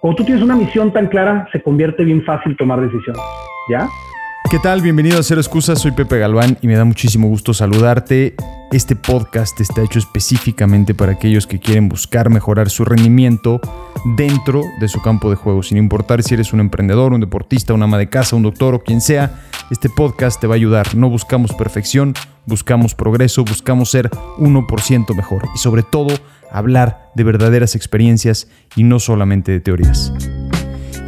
Cuando tú tienes una misión tan clara, se convierte bien fácil tomar decisiones. ¿Ya? ¿Qué tal? Bienvenido a Cero Excusas, soy Pepe Galván y me da muchísimo gusto saludarte. Este podcast está hecho específicamente para aquellos que quieren buscar mejorar su rendimiento dentro de su campo de juego, sin importar si eres un emprendedor, un deportista, una ama de casa, un doctor o quien sea, este podcast te va a ayudar. No buscamos perfección, buscamos progreso, buscamos ser 1% mejor y sobre todo hablar de verdaderas experiencias y no solamente de teorías.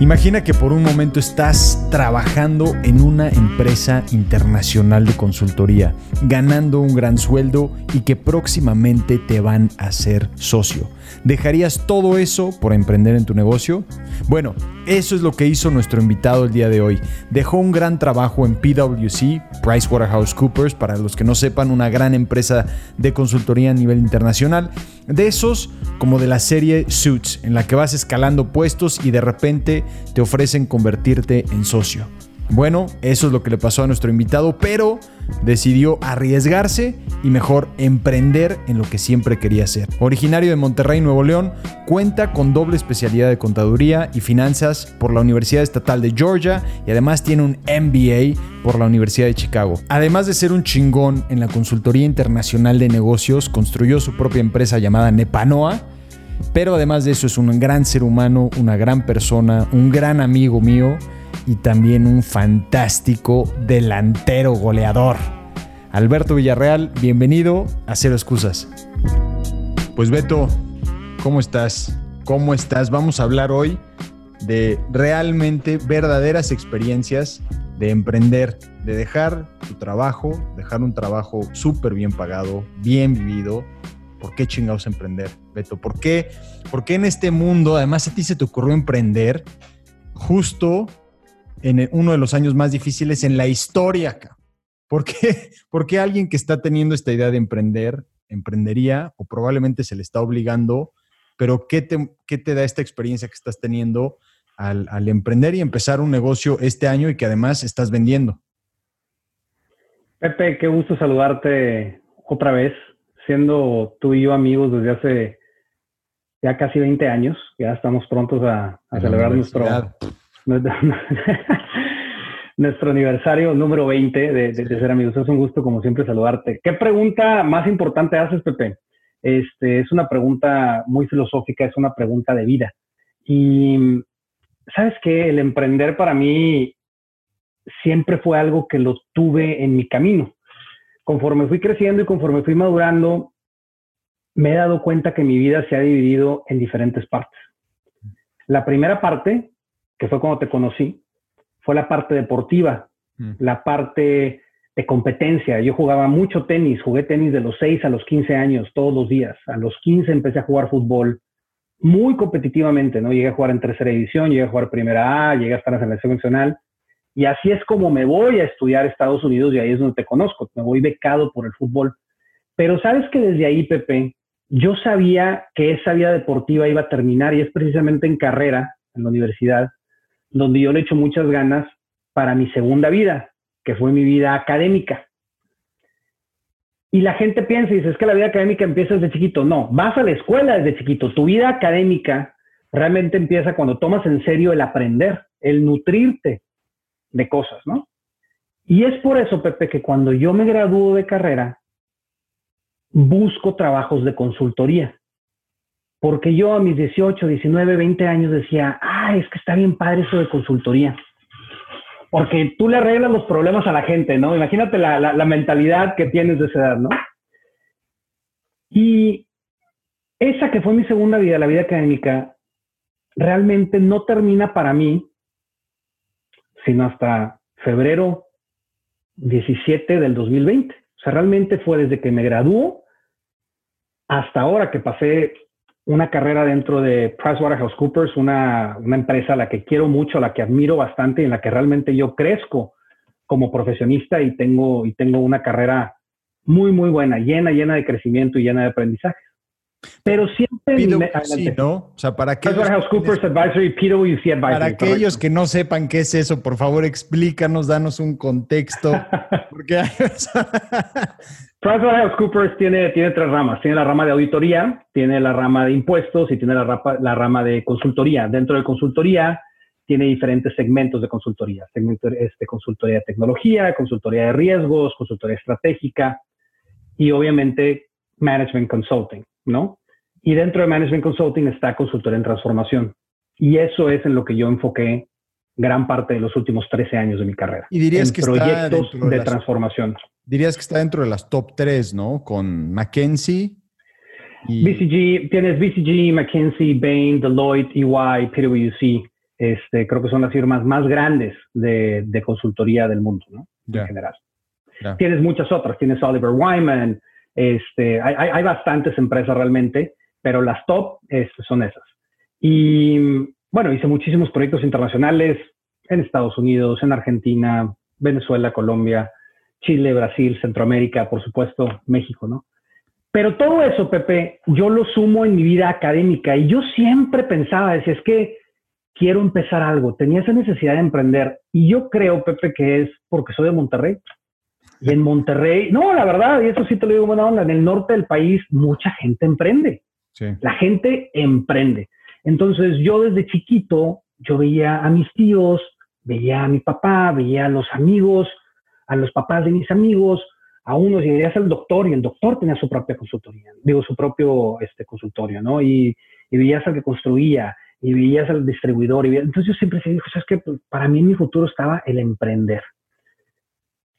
Imagina que por un momento estás trabajando en una empresa internacional de consultoría, ganando un gran sueldo y que próximamente te van a hacer socio. ¿Dejarías todo eso por emprender en tu negocio? Bueno, eso es lo que hizo nuestro invitado el día de hoy. Dejó un gran trabajo en PwC, PricewaterhouseCoopers, para los que no sepan, una gran empresa de consultoría a nivel internacional. De esos, como de la serie Suits, en la que vas escalando puestos y de repente te ofrecen convertirte en socio. Bueno, eso es lo que le pasó a nuestro invitado, pero decidió arriesgarse y mejor emprender en lo que siempre quería hacer. Originario de Monterrey, Nuevo León, cuenta con doble especialidad de contaduría y finanzas por la Universidad Estatal de Georgia y además tiene un MBA por la Universidad de Chicago. Además de ser un chingón en la consultoría internacional de negocios, construyó su propia empresa llamada Nepanoa. Pero además de eso es un gran ser humano, una gran persona, un gran amigo mío y también un fantástico delantero goleador. Alberto Villarreal, bienvenido a Cero Excusas. Pues Beto, ¿cómo estás? ¿Cómo estás? Vamos a hablar hoy de realmente verdaderas experiencias de emprender, de dejar tu trabajo, dejar un trabajo súper bien pagado, bien vivido. ¿Por qué chingados emprender, Beto? ¿Por qué, ¿Por qué en este mundo, además a ti se te ocurrió emprender justo en uno de los años más difíciles en la historia. ¿Por qué? Porque alguien que está teniendo esta idea de emprender, emprendería o probablemente se le está obligando, pero ¿qué te, qué te da esta experiencia que estás teniendo al, al, emprender y empezar un negocio este año y que además estás vendiendo? Pepe, qué gusto saludarte otra vez, siendo tú y yo amigos desde hace ya casi 20 años, ya estamos prontos a, a celebrar nuestro nuestro aniversario número 20 de, ser amigos. Es un gusto, como siempre, saludarte. ¿Qué pregunta más importante haces, Pepe? Este, es una pregunta muy filosófica, es una pregunta de vida. Y sabes que el emprender para mí siempre fue algo que lo tuve en mi camino. Conforme fui creciendo y conforme fui madurando, me he dado cuenta que mi vida se ha dividido en diferentes partes. La primera parte que fue cuando te conocí, fue la parte deportiva, mm. la parte de competencia. Yo jugaba mucho tenis, jugué tenis de los 6 a los 15 años, todos los días. A los 15 empecé a jugar fútbol muy competitivamente, ¿no? Llegué a jugar en tercera división, llegué a jugar primera A, llegué a estar en la selección nacional. Y así es como me voy a estudiar Estados Unidos y ahí es donde te conozco. Me voy becado por el fútbol. Pero sabes que desde ahí, Pepe, yo sabía que esa vida deportiva iba a terminar y es precisamente en carrera, en la universidad, donde yo le echo muchas ganas para mi segunda vida, que fue mi vida académica. Y la gente piensa y dice, es que la vida académica empieza desde chiquito. No, vas a la escuela desde chiquito. Tu vida académica realmente empieza cuando tomas en serio el aprender, el nutrirte de cosas, ¿no? Y es por eso, Pepe, que cuando yo me gradúo de carrera, busco trabajos de consultoría. Porque yo a mis 18, 19, 20 años decía, ah, es que está bien padre eso de consultoría. Porque tú le arreglas los problemas a la gente, ¿no? Imagínate la, la, mentalidad que tienes de esa edad, ¿no? Y esa que fue mi segunda vida, la vida académica, realmente no termina para mí, sino hasta febrero 17 del 2020. O sea, realmente fue desde que me graduó hasta ahora que pasé una carrera dentro de PricewaterhouseCoopers, una, una empresa a la que quiero mucho, a la que admiro bastante y en la que realmente yo crezco como profesionista y tengo, y tengo una carrera muy, muy buena, llena, llena de crecimiento y llena de aprendizaje. Pero siempre... sí, ¿no? O sea, para que... PricewaterhouseCoopers Advisory, PwC Advisory. Para aquellos que no sepan qué es eso, por favor, explícanos, danos un contexto. porque PricewaterhouseCoopers tiene, tiene tres ramas. Tiene la rama de auditoría, tiene la rama de impuestos y tiene la, la rama de consultoría. Dentro de consultoría tiene diferentes segmentos de consultoría. Segmento, este, consultoría de tecnología, consultoría de riesgos, consultoría estratégica y obviamente management consulting. ¿No? Y dentro de Management Consulting está consultor en transformación. Y eso es en lo que yo enfoqué gran parte de los últimos 13 años de mi carrera. Y dirías que proyectos de, transformación. Dirías que está dentro de las top 3, ¿no? Con McKinsey. Y... BCG, tienes BCG, McKinsey, Bain, Deloitte, EY, PwC. Este, creo que son las firmas más grandes de, consultoría del mundo, ¿no? En general. Tienes muchas otras. Tienes Oliver Wyman, este, hay, bastantes empresas realmente, pero las top este, son esas. Y bueno, hice muchísimos proyectos internacionales en Estados Unidos, en Argentina, Venezuela, Colombia, Chile, Brasil, Centroamérica, por supuesto, México, ¿no? Pero todo eso, Pepe, yo lo sumo en mi vida académica y yo siempre pensaba, es que quiero empezar algo, tenía esa necesidad de emprender y yo creo, Pepe, que es porque soy de Monterrey. Y en Monterrey, no, la verdad, y eso sí te lo digo buena onda, en el norte del país mucha gente emprende. La gente emprende. Entonces yo desde chiquito, yo veía a mis tíos, veía a mi papá, veía a los amigos, a los papás de mis amigos, a unos, y veías al doctor, y el doctor tenía su propia consultoría, digo, su propio este, consultorio, ¿no? Y, y veías al que construía, y veías al distribuidor, y entonces yo siempre se dijo, ¿sabes qué? Pues, para mí en mi futuro estaba el emprender.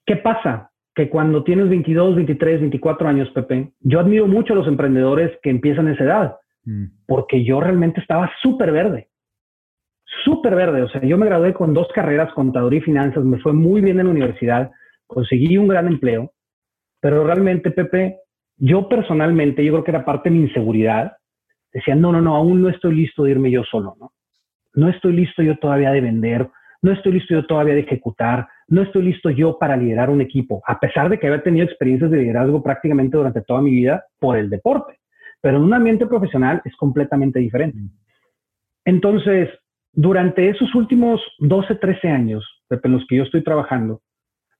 ¿Qué pasa? Que cuando tienes 22, 23, 24 años, Pepe, yo admiro mucho a los emprendedores que empiezan a esa edad, mm. porque yo realmente estaba súper verde, súper verde. O sea, yo me gradué con dos carreras, contaduría y finanzas, me fue muy bien en la universidad, conseguí un gran empleo, pero realmente, Pepe, yo personalmente, yo creo que era parte de mi inseguridad, decía, no, no, no, aún no estoy listo de irme yo solo, ¿no? No estoy listo yo todavía de vender, no estoy listo yo todavía de ejecutar, no estoy listo yo para liderar un equipo, a pesar de que había tenido experiencias de liderazgo prácticamente durante toda mi vida por el deporte. Pero en un ambiente profesional es completamente diferente. Entonces, durante esos últimos 12, 13 años en los que yo estoy trabajando,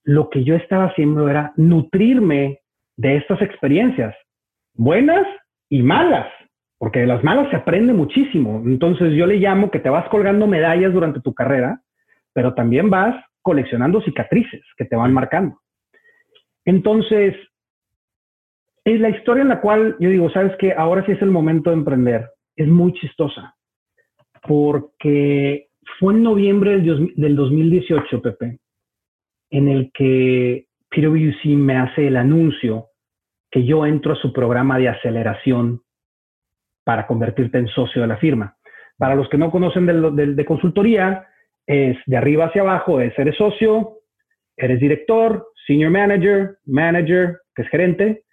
lo que yo estaba haciendo era nutrirme de estas experiencias, buenas y malas, porque de las malas se aprende muchísimo. Entonces yo le llamo que te vas colgando medallas durante tu carrera pero también vas coleccionando cicatrices que te van marcando. Entonces, es la historia en la cual yo digo, sabes que ahora sí es el momento de emprender. Es muy chistosa, porque fue en noviembre del 2018, Pepe, en el que PwC me hace el anuncio que yo entro a su programa de aceleración para convertirte en socio de la firma. Para los que no conocen de, de consultoría, es de arriba hacia abajo, es eres socio, eres director, senior manager, manager, que es gerente,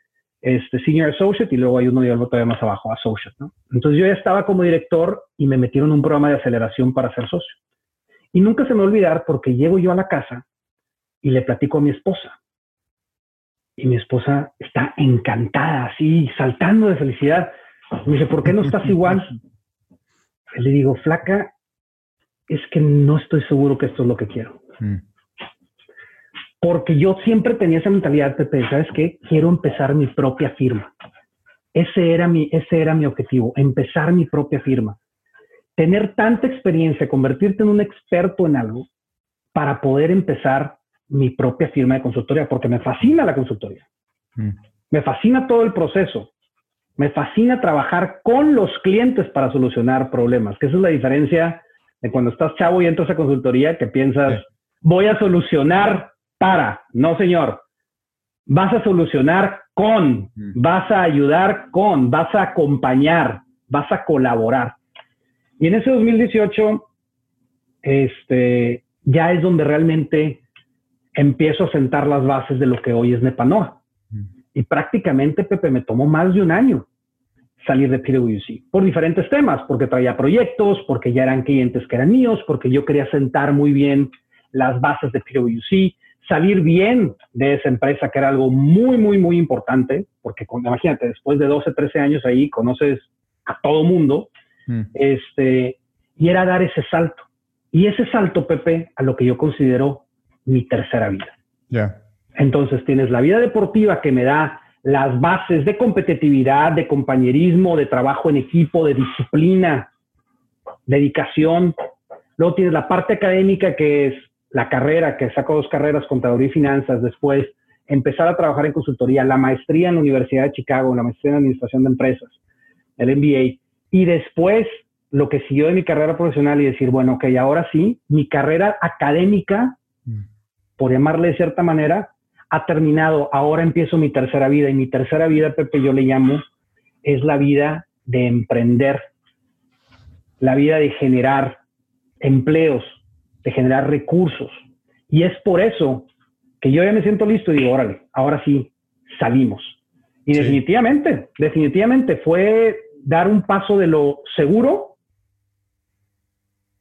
este senior associate y luego hay uno otro todavía más abajo, associate, ¿no? Entonces yo ya estaba como director y me metieron en un programa de aceleración para ser socio. Y nunca se me va a olvidar porque llego yo a la casa y le platico a mi esposa. Y mi esposa está encantada, así, saltando de felicidad. Me dice, ¿por qué no estás igual? Le digo, flaca, es que no estoy seguro que esto es lo que quiero. Mm. Porque yo siempre tenía esa mentalidad, Pepe, ¿sabes qué? Quiero empezar mi propia firma. Ese era mi, ese era mi objetivo, empezar mi propia firma. Tener tanta experiencia, convertirte en un experto en algo para poder empezar mi propia firma de consultoría, porque me fascina la consultoría. Mm. Me fascina todo el proceso. Me fascina trabajar con los clientes para solucionar problemas, que esa es la diferencia de cuando estás chavo y entras a consultoría que piensas, voy a solucionar para, no señor, vas a solucionar con, vas a ayudar con, vas a acompañar, vas a colaborar. Y en ese 2018, este, ya es donde realmente empiezo a sentar las bases de lo que hoy es Nepanoa. Y prácticamente, Pepe, me tomó más de un año salir de PwC por diferentes temas, porque traía proyectos, porque ya eran clientes que eran míos, porque yo quería sentar muy bien las bases de PwC, salir bien de esa empresa, que era algo muy, muy, muy importante, porque imagínate, después de 12, 13 años ahí, conoces a todo mundo, mm. este, y era dar ese salto. Y ese salto, Pepe, a lo que yo considero mi tercera vida. Ya. Entonces tienes la vida deportiva que me da las bases de competitividad, de compañerismo, de trabajo en equipo, de disciplina, dedicación. Luego tienes la parte académica que es la carrera, que saco dos carreras, contaduría y finanzas. Después empezar a trabajar en consultoría, la maestría en la Universidad de Chicago, la maestría en administración de empresas, el MBA. Y después lo que siguió de mi carrera profesional y decir, bueno, ok, ahora sí, mi carrera académica, mm. por llamarle de cierta manera, ha terminado. Ahora empiezo mi tercera vida y mi tercera vida, Pepe, yo le llamo, es la vida de emprender, la vida de generar empleos, de generar recursos. Y es por eso que yo ya me siento listo y digo, órale, ahora sí, salimos. Y definitivamente, definitivamente fue dar un paso de lo seguro,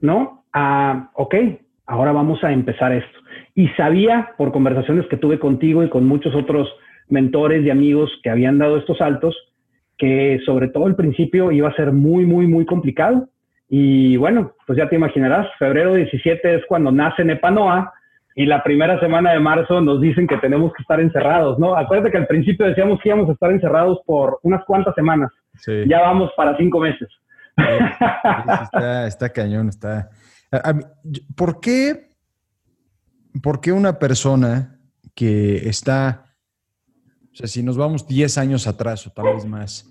¿no? A, ok, ahora vamos a empezar esto. Y sabía por conversaciones que tuve contigo y con muchos otros mentores y amigos que habían dado estos saltos, que sobre todo al principio iba a ser muy, muy, muy complicado. Y bueno, pues ya te imaginarás, febrero 17 es cuando nace Nepanoa y la primera semana de marzo nos dicen que tenemos que estar encerrados, ¿no? Acuérdate que al principio decíamos que íbamos a estar encerrados por unas cuantas semanas. Ya vamos para cinco meses. está, está, cañón, está. ¿Por qué ¿por qué una persona que está, o sea, si nos vamos 10 años atrás o tal vez más,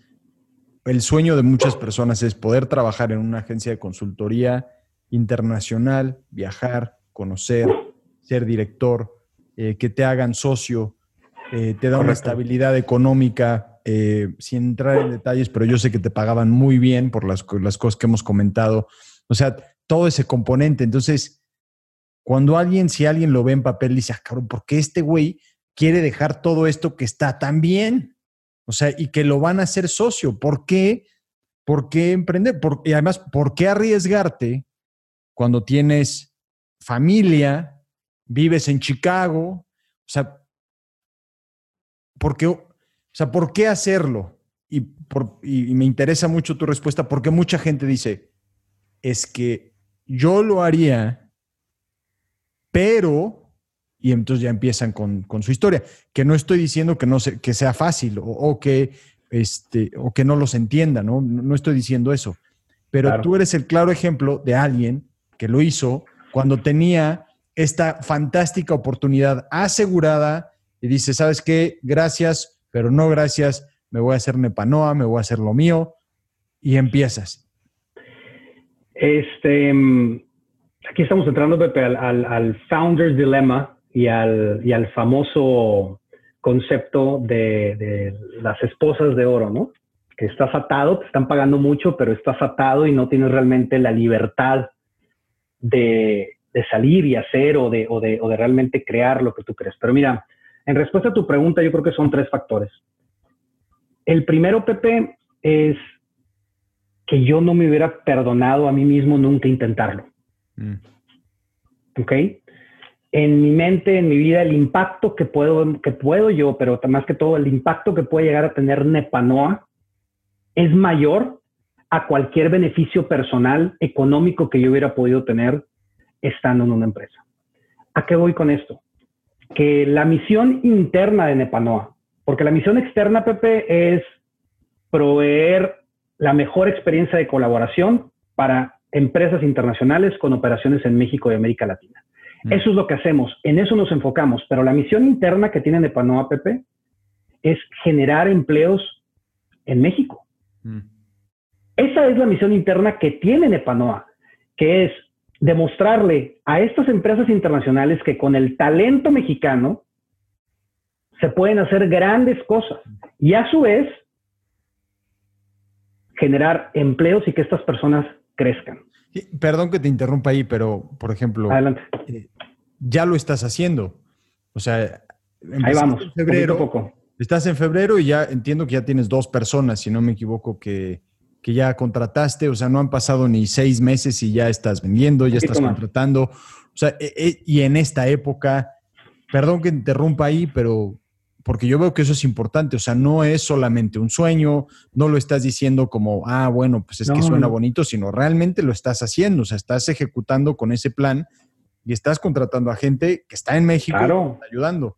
el sueño de muchas personas es poder trabajar en una agencia de consultoría internacional, viajar, conocer, ser director, eh, que te hagan socio, eh, te da una estabilidad económica, eh, sin entrar en detalles, pero yo sé que te pagaban muy bien por las, las cosas que hemos comentado. O sea, todo ese componente. Entonces, cuando alguien, si alguien lo ve en papel, dice, ah, cabrón, ¿por qué este güey quiere dejar todo esto que está tan bien? O sea, y que lo van a hacer socio. ¿Por qué? ¿Por qué emprender? y además, ¿por qué arriesgarte cuando tienes familia, vives en Chicago? O sea, ¿por qué, o sea, ¿por qué hacerlo? Y, por, y me interesa mucho tu respuesta porque mucha gente dice, es que yo lo haría pero, y entonces ya empiezan con, su historia, que no estoy diciendo que, no que sea fácil o, que, este, o que no los entienda, ¿no? No estoy diciendo eso, pero tú eres el claro ejemplo de alguien que lo hizo cuando tenía esta fantástica oportunidad asegurada y dice, ¿sabes qué? Gracias, pero no gracias, me voy a hacer Nepanoa, me voy a hacer lo mío, y empiezas. Este, aquí estamos entrando, Pepe, al, Founder's Dilemma y al, al famoso concepto de, las esposas de oro, ¿no? Que estás atado, te están pagando mucho, pero estás atado y no tienes realmente la libertad de, salir y hacer o de realmente crear lo que tú crees. Pero mira, en respuesta a tu pregunta, yo creo que son tres factores. El primero, Pepe, es que yo no me hubiera perdonado a mí mismo nunca intentarlo. Mm. ¿Ok? En mi mente, en mi vida, el impacto que puedo, que puedo yo, pero más que todo el impacto que puede llegar a tener Nepanoa es mayor a cualquier beneficio personal, económico que yo hubiera podido tener estando en una empresa. ¿A qué voy con esto? Que la misión interna de Nepanoa, porque la misión externa, Pepe, es proveer la mejor experiencia de colaboración para empresas internacionales con operaciones en México y América Latina. Mm. Eso es lo que hacemos, en eso nos enfocamos, pero la misión interna que tiene Nepanoa PP es generar empleos en México. Mm. Esa es la misión interna que tiene Nepanoa, que es demostrarle a estas empresas internacionales que con el talento mexicano se pueden hacer grandes cosas y a su vez generar empleos y que estas personas crezcan. Perdón que te interrumpa ahí, pero por ejemplo, Adelante. Eh, ya lo estás haciendo. O sea, ahí vamos. En febrero, poco. Estás en febrero y ya entiendo que ya tienes dos personas, si no me equivoco, que, que ya contrataste. O sea, no han pasado ni seis meses y ya estás vendiendo, ya estás contratando. O sea, e, e, y en esta época, perdón que interrumpa ahí, pero porque yo veo que eso es importante, o sea, no es solamente un sueño, no lo estás diciendo como, ah, bueno, pues es que suena bonito, sino realmente lo estás haciendo, o sea, estás ejecutando con ese plan y estás contratando a gente que está en México ayudando.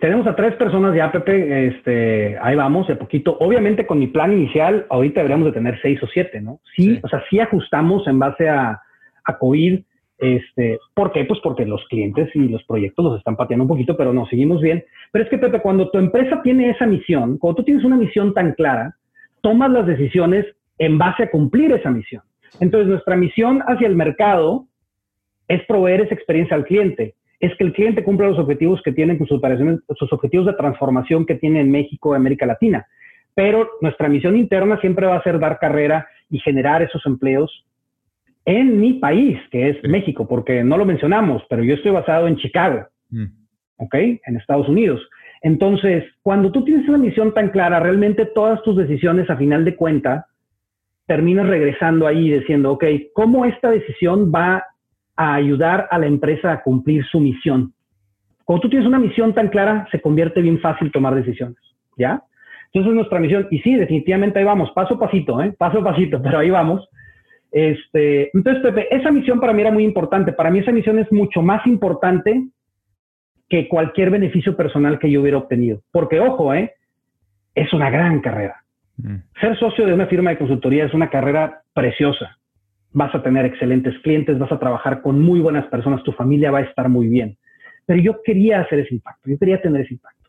Tenemos a tres personas ya, Pepe, este, ahí vamos, de poquito. Obviamente con mi plan inicial, ahorita deberíamos de tener seis o siete, ¿no? Sí, o sea, sí ajustamos en base a, a COVID, este, ¿Por qué? Pues porque los clientes y los proyectos los están pateando un poquito, pero no, seguimos bien. Pero es que, Pepe, cuando tu empresa tiene esa misión, cuando tú tienes una misión tan clara, tomas las decisiones en base a cumplir esa misión. Entonces, nuestra misión hacia el mercado es proveer esa experiencia al cliente. Es que el cliente cumpla los objetivos que tienen con sus sus objetivos de transformación que tiene en México América Latina. Pero nuestra misión interna siempre va a ser dar carrera y generar esos empleos en mi país, que es México, porque no lo mencionamos, pero yo estoy basado en Chicago, mm. ¿ok? En Estados Unidos. Entonces, cuando tú tienes una misión tan clara, realmente todas tus decisiones a final de cuenta terminas regresando ahí diciendo, ok, ¿cómo esta decisión va a ayudar a la empresa a cumplir su misión? Cuando tú tienes una misión tan clara, se convierte bien fácil tomar decisiones, ¿ya? Entonces, nuestra misión, y sí, definitivamente ahí vamos, paso a pasito, ¿eh? Paso a pasito, pero ahí vamos. Este, entonces, Pepe, esa misión para mí era muy importante. Para mí esa misión es mucho más importante que cualquier beneficio personal que yo hubiera obtenido. Porque, ojo, ¿eh? es una gran carrera. Mm. Ser socio de una firma de consultoría es una carrera preciosa. Vas a tener excelentes clientes, vas a trabajar con muy buenas personas, tu familia va a estar muy bien. Pero yo quería hacer ese impacto, yo quería tener ese impacto.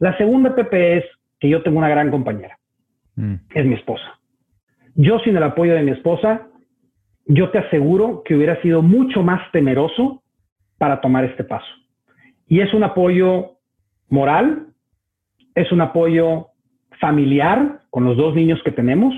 La segunda, Pepe, es que yo tengo una gran compañera. Mm. Es mi esposa. Yo sin el apoyo de mi esposa, yo te aseguro que hubiera sido mucho más temeroso para tomar este paso. Y es un apoyo moral, es un apoyo familiar con los dos niños que tenemos,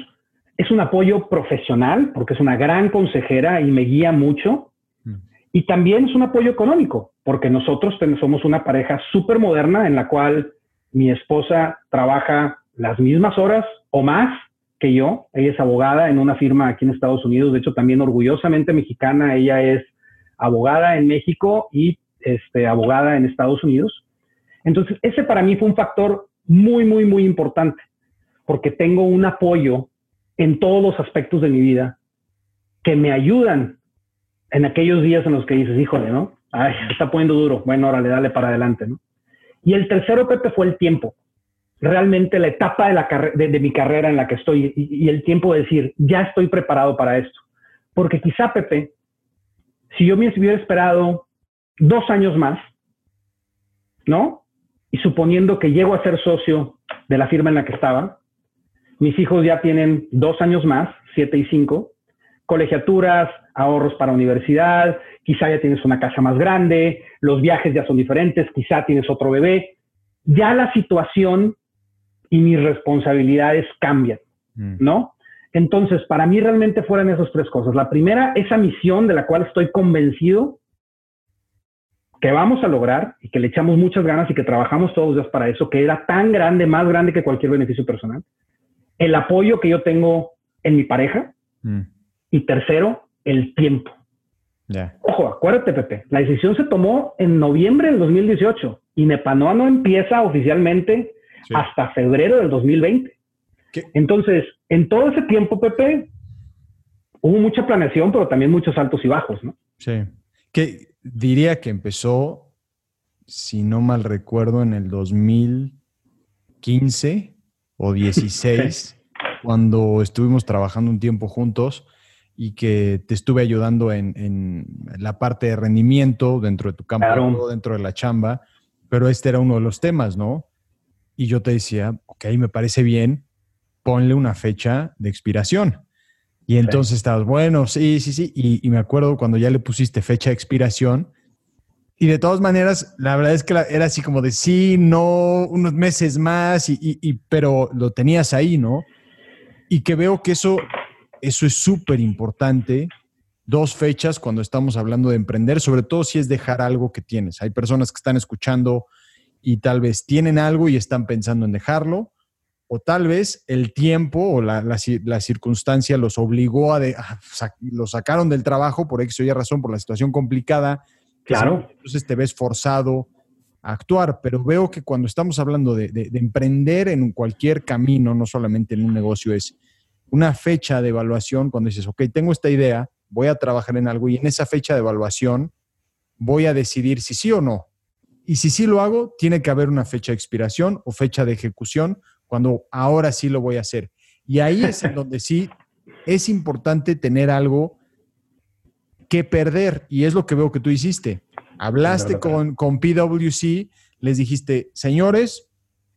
es un apoyo profesional porque es una gran consejera y me guía mucho. Mm. Y también es un apoyo económico porque nosotros somos una pareja súper moderna en la cual mi esposa trabaja las mismas horas o más que yo. Ella es abogada en una firma aquí en Estados Unidos, de hecho también orgullosamente mexicana. Ella es abogada en México y este, abogada en Estados Unidos. Entonces, ese para mí fue un factor muy, muy, muy importante, porque tengo un apoyo en todos los aspectos de mi vida que me ayudan en aquellos días en los que dices, híjole, ¿no? Está poniendo duro. Bueno, órale, dale para adelante, ¿no? Y el tercero, Pepe, fue el tiempo realmente la etapa de, mi carrera en la que estoy y, el tiempo de decir, ya estoy preparado para esto. Porque quizá, Pepe, si yo me hubiera esperado dos años más, ¿no? Y suponiendo que llego a ser socio de la firma en la que estaba, mis hijos ya tienen dos años más, siete y cinco, colegiaturas, ahorros para universidad, quizá ya tienes una casa más grande, los viajes ya son diferentes, quizá tienes otro bebé. Ya la situación y mis responsabilidades cambian, mm. ¿no? Entonces, para mí realmente fueron esas tres cosas. La primera, esa misión de la cual estoy convencido que vamos a lograr y que le echamos muchas ganas y que trabajamos todos los días para eso, que era tan grande, más grande que cualquier beneficio personal. El apoyo que yo tengo en mi pareja. Mm. Y tercero, el tiempo. Ojo, acuérdate, Pepe, la decisión se tomó en noviembre del 2018 y Nepanoa no empieza oficialmente hasta febrero del 2020. Entonces, en todo ese tiempo, Pepe, hubo mucha planeación, pero también muchos altos y bajos, ¿no? Sí. Que diría que empezó, si no mal recuerdo, en el 2015 o 16, cuando estuvimos trabajando un tiempo juntos y que te estuve ayudando en, la parte de rendimiento dentro de tu campo, dentro de la chamba, pero este era uno de los temas, ¿no? Y yo te decía, ok, me parece bien, ponle una fecha de expiración. Y entonces estabas, bueno, sí, sí, sí. Y, me acuerdo cuando ya le pusiste fecha de expiración. Y de todas maneras, la verdad es que era así como de sí, no, unos meses más, y, y pero lo tenías ahí, ¿no? Y que veo que eso, eso es súper importante. Dos fechas cuando estamos hablando de emprender, sobre todo si es dejar algo que tienes. Hay personas que están escuchando y tal vez tienen algo y están pensando en dejarlo, o tal vez el tiempo o la, la, circunstancia los obligó a, de, lo sacaron del trabajo por X o Y razón, por la situación complicada. Claro. Entonces te ves forzado actuar, pero veo que cuando estamos hablando de, de, emprender en cualquier camino, no solamente en un negocio, es una fecha de evaluación cuando dices, ok, tengo esta idea, voy a trabajar en algo y en esa fecha de evaluación voy a decidir si sí o no. Y si sí lo hago, tiene que haber una fecha de expiración o fecha de ejecución cuando ahora sí lo voy a hacer. Y ahí es en donde sí es importante tener algo que perder. Y es lo que veo que tú hiciste. Hablaste con, con PwC, les dijiste, señores,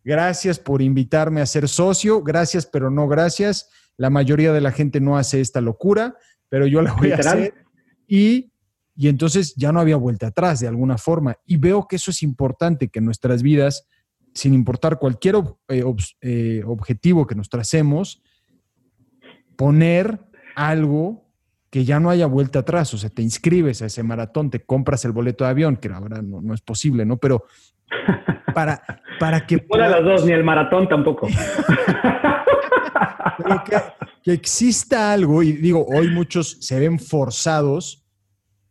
gracias por invitarme a ser socio, gracias, pero no gracias. La mayoría de la gente no hace esta locura, pero yo la voy a hacer. Y, y entonces ya no había vuelta atrás de alguna forma. Y veo que eso es importante, que en nuestras vidas, sin importar cualquier eh, eh, objetivo que nos tracemos, poner algo que ya no haya vuelta atrás, o sea, te inscribes a ese maratón, te compras el boleto de avión, que ahora no, no es posible, ¿no? Pero para, para que... No las dos, ni el maratón tampoco. que, exista algo, y digo, hoy muchos se ven forzados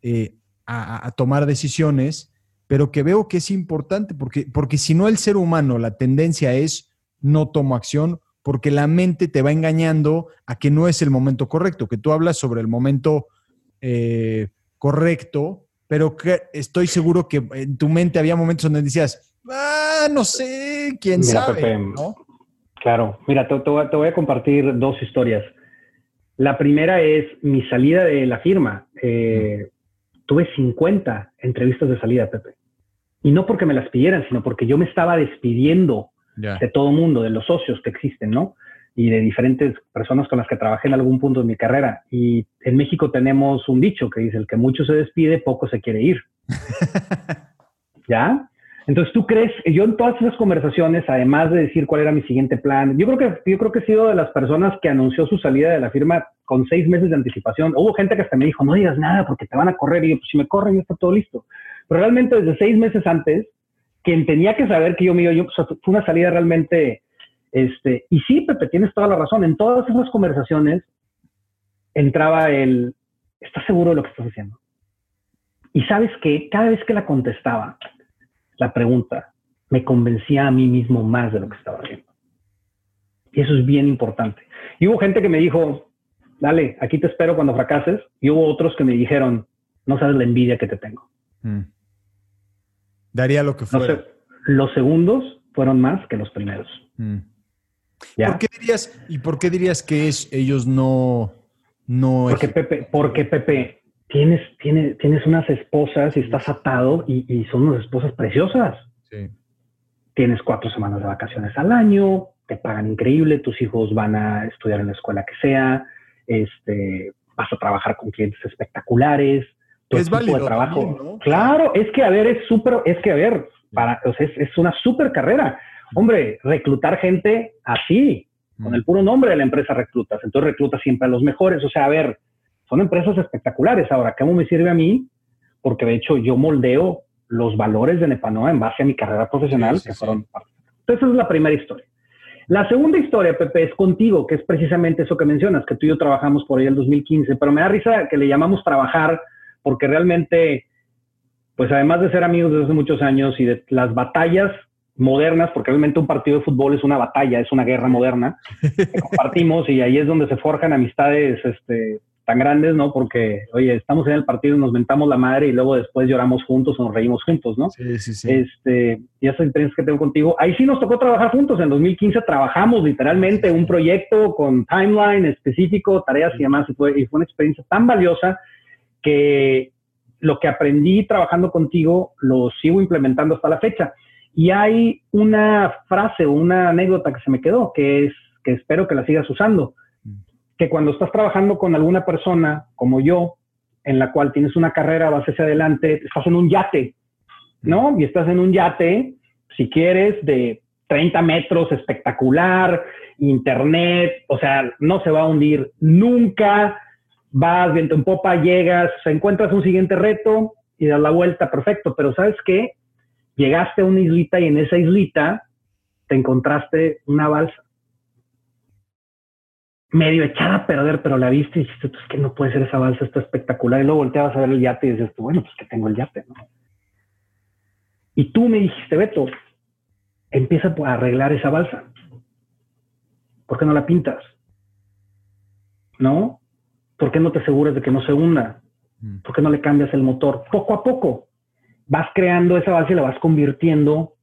eh, a, a, tomar decisiones, pero que veo que es importante, porque, porque si no el ser humano, la tendencia es no tomo acción porque la mente te va engañando a que no es el momento correcto, que tú hablas sobre el momento eh, correcto, pero que estoy seguro que en tu mente había momentos donde decías, ah, no sé, quién sabe. Claro, mira, te, voy a compartir dos historias. La primera es mi salida de la firma. Eh, tuve 50 entrevistas de salida, Pepe. Y no porque me las pidieran, sino porque yo me estaba despidiendo de todo mundo, de los socios que existen, ¿no? Y de diferentes personas con las que trabajé en algún punto de mi carrera. Y en México tenemos un dicho que dice, el que mucho se despide, poco se quiere ir. ¿Ya? Entonces, ¿tú crees? Yo en todas esas conversaciones, además de decir cuál era mi siguiente plan, yo creo que, yo creo que he sido de las personas que anunció su salida de la firma con seis meses de anticipación. Hubo gente que hasta me dijo, no digas nada porque te van a correr. Y yo, pues si me corren, ya está todo listo. Pero realmente desde seis meses antes, quien tenía que saber que yo me iba, yo, pues, fue una salida realmente, este, y sí, Pepe, tienes toda la razón, en todas esas conversaciones entraba el, ¿estás seguro de lo que estás haciendo? Y sabes que cada vez que la contestaba, la pregunta, me convencía a mí mismo más de lo que estaba haciendo. Y eso es bien importante. Y hubo gente que me dijo, dale, aquí te espero cuando fracases. Y hubo otros que me dijeron, no sabes la envidia que te tengo. Mm. Daría lo que fuera. los segundos fueron más que los primeros. Mm. ¿Por qué dirías, ¿Y por qué dirías que es, ellos no... no porque, Pepe, porque Pepe, tienes, tienes, tienes unas esposas y estás atado y, son unas esposas preciosas. Sí. Tienes cuatro semanas de vacaciones al año, te pagan increíble, tus hijos van a estudiar en la escuela que sea, este, vas a trabajar con clientes espectaculares, es válido. trabajo. Claro, es que a ver, es súper, es que a ver, para, es, una súper carrera. Hombre, reclutar gente así, con mm. el puro nombre de la empresa reclutas. Entonces reclutas siempre a los mejores. O sea, a ver, son empresas espectaculares. Ahora, ¿cómo me sirve a mí? Porque de hecho yo moldeo los valores de Nepanoa en base a mi carrera profesional, que fueron Entonces, esa es la primera historia. La segunda historia, Pepe, es contigo, que es precisamente eso que mencionas, que tú y yo trabajamos por ahí el 2015, pero me da risa que le llamamos trabajar porque realmente, pues además de ser amigos desde hace muchos años y de las batallas modernas, porque realmente un partido de fútbol es una batalla, es una guerra moderna, que compartimos y ahí es donde se forjan amistades este, tan grandes, ¿no? Porque, oye, estamos en el partido, nos mentamos la madre y luego después lloramos juntos o nos reímos juntos, ¿no? Sí, sí, sí. Este, y esas experiencias que tengo contigo, ahí sí nos tocó trabajar juntos. En 2015 trabajamos literalmente un proyecto con timeline específico, tareas y demás, y fue, y fue una experiencia tan valiosa que lo que aprendí trabajando contigo lo sigo implementando hasta la fecha. Y hay una frase o una anécdota que se me quedó, que es que espero que la sigas usando, que cuando estás trabajando con alguna persona como yo, en la cual tienes una carrera, vas hacia adelante, estás en un yate, ¿no? Y estás en un yate, si quieres, de 30 metros, espectacular, internet, o sea, no se va a hundir nunca, vas viento en popa, llegas, encuentras un siguiente reto y das la vuelta, perfecto, pero ¿sabes qué? Llegaste a una islita y en esa islita te encontraste una balsa medio echada a perder, pero la viste y dijiste, pues que no puede ser esa balsa, está espectacular. Y luego volteabas a ver el yate y dices, bueno, pues que tengo el yate, ¿no? Y tú me dijiste, Beto, empieza a arreglar esa balsa. ¿Por qué no la pintas? ¿No? ¿Por qué no te aseguras de que no se hunda? Mm. ¿Por qué no le cambias el motor? Poco a poco vas creando esa balsa y la vas convirtiendo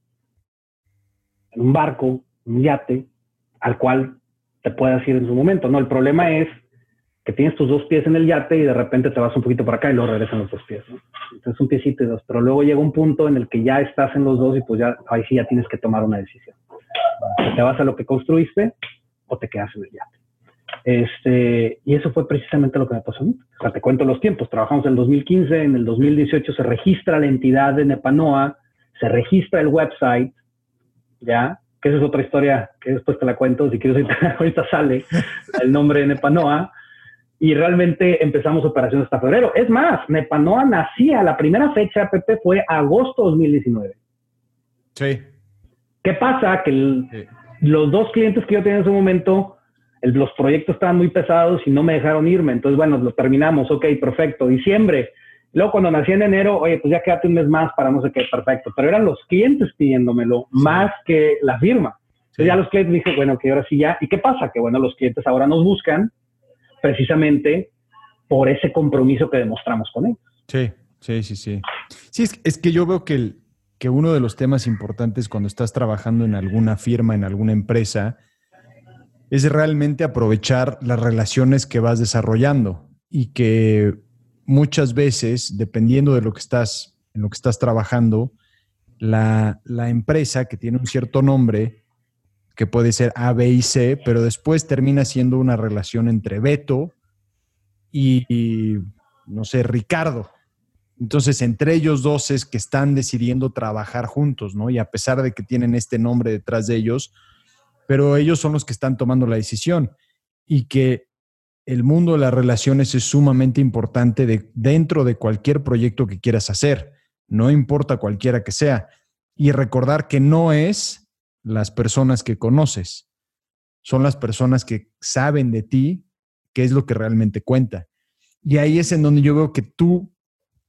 en un barco, un yate, al cual te puedas ir en su momento. No, el problema es que tienes tus dos pies en el yate y de repente te vas un poquito por acá y luego regresan los dos pies. Entonces un piecito y dos, pero luego llega un punto en el que ya estás en los dos y pues ya ahí sí ya tienes que tomar una decisión. te vas a lo que construiste o te quedas en el yate. Este, y eso fue precisamente lo que me pasó a mí. O sea, te cuento los tiempos. Trabajamos en el 2015, en el 2018 se registra la entidad de Nepanoa, se registra el website, ¿ya? Que esa es otra historia que después te la cuento. Si quieres, ahorita, sale el nombre de Nepanoa y realmente empezamos operaciones hasta febrero. Es más, Nepanoa nacía, la primera fecha, Pepe, fue agosto 2019. Sí. ¿Qué pasa? Que los dos clientes que yo tenía en ese momento, los proyectos estaban muy pesados y no me dejaron irme. Entonces, bueno, lo terminamos, ok, perfecto. Diciembre. Luego, cuando nací en enero, oye, pues ya quédate un mes más para no sé qué, perfecto. Pero eran los clientes pidiéndomelo más que la firma. Entonces, ya los clientes dije, bueno, que ahora sí ya. ¿Y qué pasa? Que bueno, los clientes ahora nos buscan precisamente por ese compromiso que demostramos con ellos. Sí, sí, sí, sí. Sí, es, que yo veo que, que uno de los temas importantes cuando estás trabajando en alguna firma, en alguna empresa, es realmente aprovechar las relaciones que vas desarrollando y que muchas veces, dependiendo de lo que estás, en lo que estás trabajando, la, la empresa que tiene un cierto nombre que puede ser A, B y C, pero después termina siendo una relación entre Beto y, no sé, Ricardo. Entonces, entre ellos dos es que están decidiendo trabajar juntos, ¿no? Y a pesar de que tienen este nombre detrás de ellos, pero ellos son los que están tomando la decisión y que el mundo de las relaciones es sumamente importante de, dentro de cualquier proyecto que quieras hacer, no importa cualquiera que sea. Y recordar que no es las personas que conoces, son las personas que saben de ti qué es lo que realmente cuenta. Y ahí es en donde yo veo que tú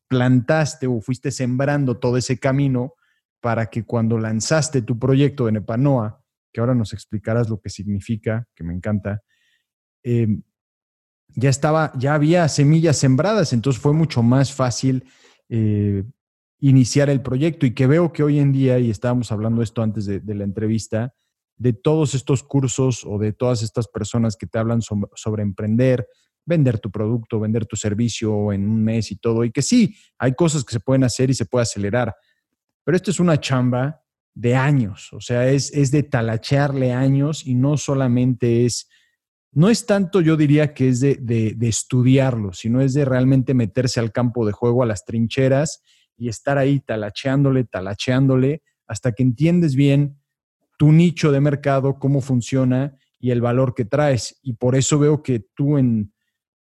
plantaste o fuiste sembrando todo ese camino para que cuando lanzaste tu proyecto de Nepanoa, que ahora nos explicarás lo que significa, que me encanta, em, ya estaba, ya había semillas sembradas, entonces fue mucho más fácil eh, iniciar el proyecto. Y que veo que hoy en día, y estábamos hablando esto antes de, la entrevista, de todos estos cursos o de todas estas personas que te hablan sobre, emprender, vender tu producto, vender tu servicio en un mes y todo, y que sí, hay cosas que se pueden hacer y se puede acelerar, pero esto es una chamba de años, o sea, es, es de talachearle años y no solamente es, no es tanto yo diría que es de, estudiarlo, sino es de realmente meterse al campo de juego, a las trincheras y estar ahí talacheándole, talacheándole, hasta que entiendes bien tu nicho de mercado, cómo funciona y el valor que traes. Y por eso veo que tú en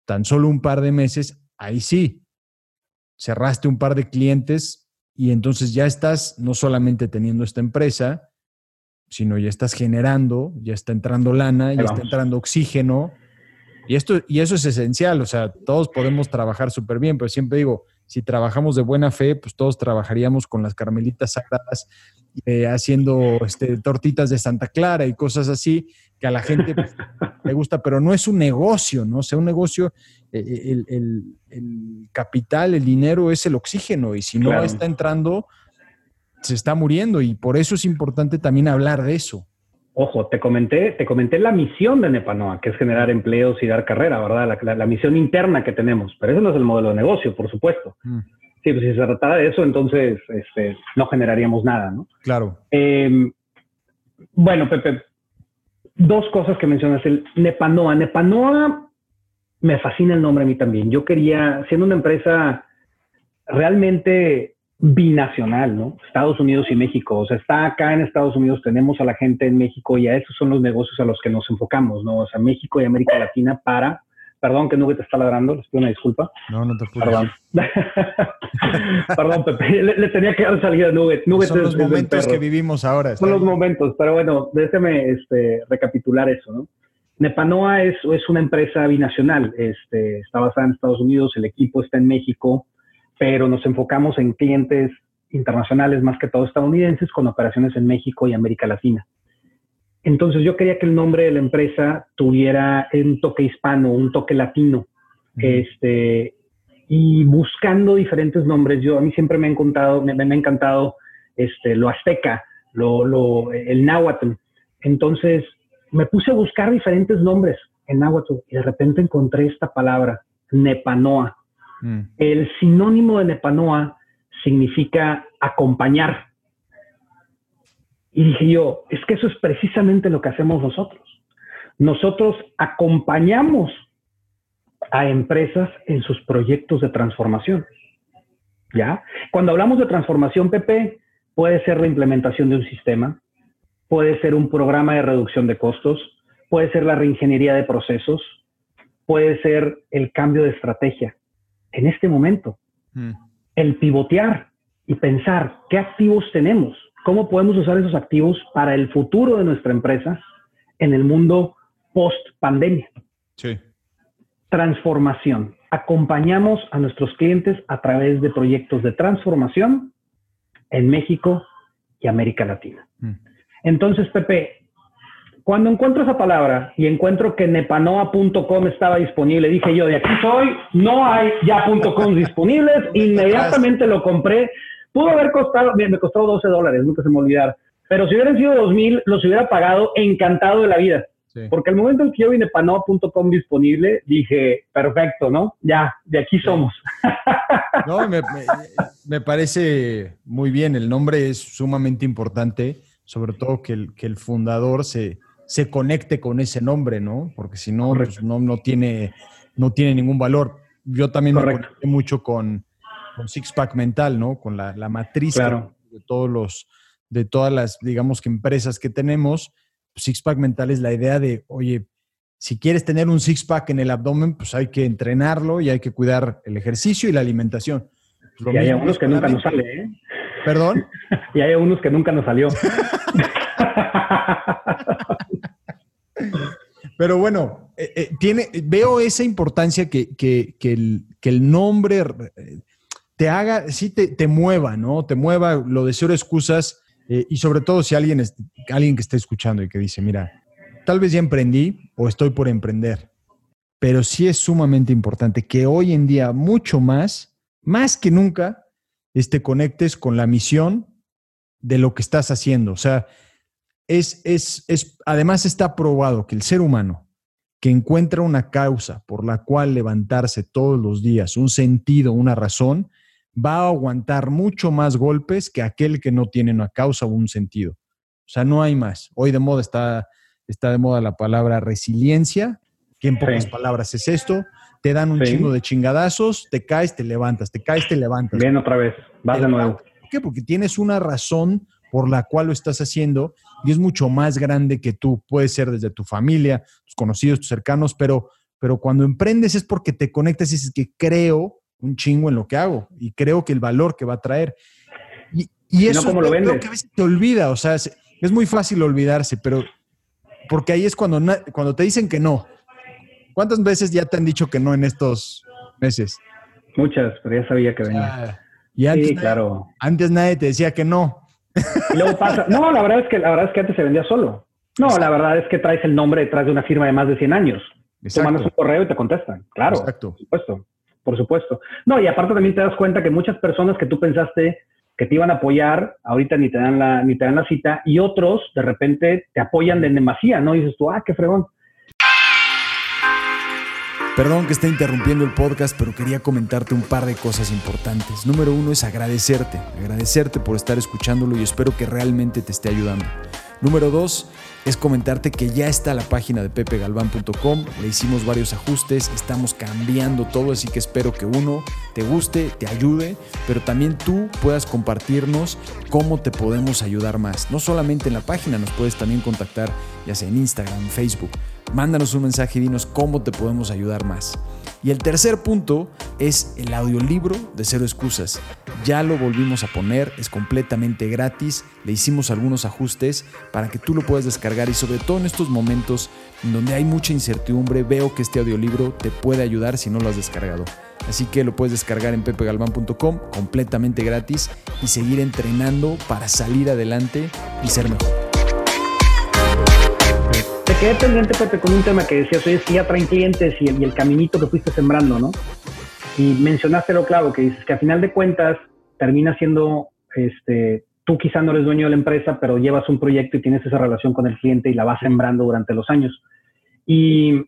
tan solo un par de meses, ahí sí, cerraste un par de clientes y entonces ya estás no solamente teniendo esta empresa, sino ya estás generando, ya está entrando lana, ya está entrando oxígeno. Y, esto, y eso es esencial, o sea, todos podemos trabajar súper bien, pero siempre digo, si trabajamos de buena fe, pues todos trabajaríamos con las carmelitas sagradas, eh, haciendo este, tortitas de Santa Clara y cosas así, que a la gente pues, le gusta, pero no es un negocio, ¿no? O sea, un negocio, eh, eh, el, capital, el dinero es el oxígeno y si no está entrando, se está muriendo y por eso es importante también hablar de eso. Ojo, te comenté, te comenté la misión de Nepanoa, que es generar empleos y dar carrera, ¿verdad? La, misión interna que tenemos, pero ese no es el modelo de negocio, por supuesto. Mm. Sí, pues si se tratara de eso, entonces este, no generaríamos nada, ¿no? Claro. Em, bueno, Pepe, dos cosas que mencionas. El Nepanoa. Nepanoa me fascina el nombre a mí también. Yo quería, siendo una empresa realmente binacional, ¿no? Estados Unidos y México. O sea, está acá en Estados Unidos, tenemos a la gente en México y a esos son los negocios a los que nos enfocamos, ¿no? O sea, México y América Latina para... Perdón que Nube te está ladrando, les pido una disculpa. No, no te preocupes. Perdón. Perdón, Pepe, le, tenía que dar salida a Nube. son los momentos que vivimos ahora. Son los momentos, pero bueno, déjeme este, recapitular eso, ¿no? Nepanoa es, es una empresa binacional, este, está basada en Estados Unidos, el equipo está en México, pero nos enfocamos en clientes internacionales, más que todo estadounidenses, con operaciones en México y América Latina. Entonces yo quería que el nombre de la empresa tuviera un toque hispano, un toque latino. Este, y buscando diferentes nombres, yo a mí siempre me ha encantado, me, ha encantado este, lo azteca, lo, lo, el náhuatl. Entonces me puse a buscar diferentes nombres en náhuatl y de repente encontré esta palabra, Nepanoa. Mm. El sinónimo de Nepanoa significa acompañar. Y dije yo, es que eso es precisamente lo que hacemos nosotros. Nosotros acompañamos a empresas en sus proyectos de transformación. ¿Ya? Cuando hablamos de transformación, PP, puede ser la implementación de un sistema, puede ser un programa de reducción de costos, puede ser la reingeniería de procesos, puede ser el cambio de estrategia. En este momento, mm. el pivotear y pensar qué activos tenemos, cómo podemos usar esos activos para el futuro de nuestra empresa en el mundo post pandemia. Sí. Transformación. Acompañamos a nuestros clientes a través de proyectos de transformación en México y América Latina. Mm. Entonces, Pepe, cuando encuentro esa palabra y encuentro que nepanoa.com estaba disponible, dije yo, de aquí soy, no hay ya .com disponibles, inmediatamente lo compré. Pudo haber costado, me costó 12 dólares, nunca se me olvidar. Pero si hubieran sido 2000, los hubiera pagado encantado de la vida. Porque al momento en que yo vi nepanoa.com disponible, dije, perfecto, ¿no? Ya, de aquí somos. No, me, me, parece muy bien. El nombre es sumamente importante, sobre todo que el, que el fundador se, se conecte con ese nombre, ¿no? Porque si no, pues no, no, tiene, no tiene ningún valor. Yo también me conecté mucho con, con Six Pack Mental, ¿no? Con la, la matriz de todos los, de todas las, digamos que empresas que tenemos. Six Pack Mental es la idea de, oye, si quieres tener un six pack en el abdomen, pues hay que entrenarlo y hay que cuidar el ejercicio y la alimentación. y hay unos que nunca nos sale, ¿eh? ¿Perdón? y hay unos que nunca nos salió. Pero bueno, eh, eh, tiene, veo esa importancia que, el, nombre eh, te haga, sí te, mueva, ¿no? Te mueva lo de cero excusas y sobre todo si alguien, alguien que esté escuchando y que dice, mira, tal vez ya emprendí o estoy por emprender, pero sí es sumamente importante que hoy en día mucho más, más que nunca, te este, conectes con la misión de lo que estás haciendo. O sea, es, es, es, además está probado que el ser humano que encuentra una causa por la cual levantarse todos los días, un sentido, una razón, va a aguantar mucho más golpes que aquel que no tiene una causa o un sentido. O sea, no hay más. Hoy de moda está, está de moda la palabra resiliencia, que en pocas palabras es esto. Te dan un chingo de chingadazos, te caes, te levantas, te caes, te levantas. Bien otra vez, vas de nuevo. ¿Por qué? Porque tienes una razón por la cual lo estás haciendo y es mucho más grande que tú. Puede ser desde tu familia, tus conocidos, tus cercanos, pero, pero cuando emprendes es porque te conectas y dices que creo un chingo en lo que hago y creo que el valor que va a traer. Y, y eso no, lo que a veces te olvida, o sea, es, muy fácil olvidarse, pero porque ahí es cuando, cuando te dicen que no. ¿Cuántas veces ya te han dicho que no en estos meses? Muchas, pero ya sabía que venía. y antes, claro. antes nadie te decía que no luego pasa. No, la verdad es que la verdad es que antes se vendía solo. No, la verdad es que traes el nombre detrás de una firma de más de 100 años. Tú mandas un correo y te contestan. Claro. Exacto. Por supuesto. Por supuesto. No, y aparte también te das cuenta que muchas personas que tú pensaste que te iban a apoyar, ahorita ni te dan la, ni te dan la cita, y otros de repente te apoyan de demasía, ¿no? Y dices tú, ah, qué fregón. Perdón que esté interrumpiendo el podcast, pero quería comentarte un par de cosas importantes. Número uno es agradecerte, agradecerte por estar escuchándolo y espero que realmente te esté ayudando. Número dos es comentarte que ya está la página de pepegalván.com, le hicimos varios ajustes, estamos cambiando todo, así que espero que uno te guste, te ayude, pero también tú puedas compartirnos cómo te podemos ayudar más. No solamente en la página, nos puedes también contactar ya sea en Instagram, Facebook mándanos un mensaje y dinos cómo te podemos ayudar más. Y el tercer punto es el audiolibro de Cero Excusas. Ya lo volvimos a poner, es completamente gratis, le hicimos algunos ajustes para que tú lo puedas descargar y sobre todo en estos momentos en donde hay mucha incertidumbre, veo que este audiolibro te puede ayudar si no lo has descargado. Así que lo puedes descargar en pepegalvan.com completamente gratis y seguir entrenando para salir adelante y ser mejor. Quedé pendiente, Pepe, con un tema que decías, oye, si ya traen clientes y el, caminito que fuiste sembrando, ¿no? Y mencionaste lo clavo, que dices que a final de cuentas termina siendo, este, tú quizá no eres dueño de la empresa, pero llevas un proyecto y tienes esa relación con el cliente y la vas sembrando durante los años. Y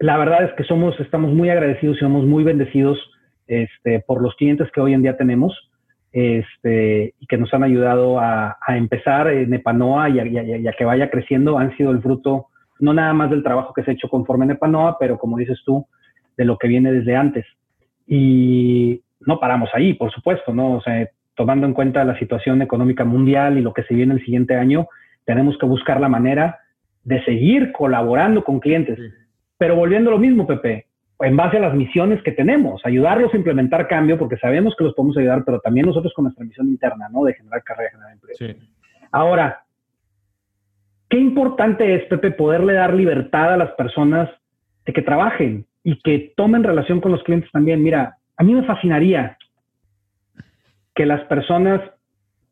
la verdad es que somos, estamos muy agradecidos y somos muy bendecidos este, por los clientes que hoy en día tenemos este, y que nos han ayudado a, empezar en Epanoa y a, que vaya creciendo. Han sido el fruto no nada más del trabajo que se ha hecho conforme en Epanoa, pero como dices tú, de lo que viene desde antes. Y no paramos ahí, por supuesto, ¿no? O sea, tomando en cuenta la situación económica mundial y lo que se viene el siguiente año, tenemos que buscar la manera de seguir colaborando con clientes. Pero volviendo a lo mismo, Pepe, en base a las misiones que tenemos, ayudarlos a implementar cambio, porque sabemos que los podemos ayudar, pero también nosotros con nuestra misión interna, ¿no? De generar carrera, generar empleo. Ahora, qué importante es, Pepe, poderle dar libertad a las personas de que trabajen y que tomen relación con los clientes también. Mira, a mí me fascinaría que las personas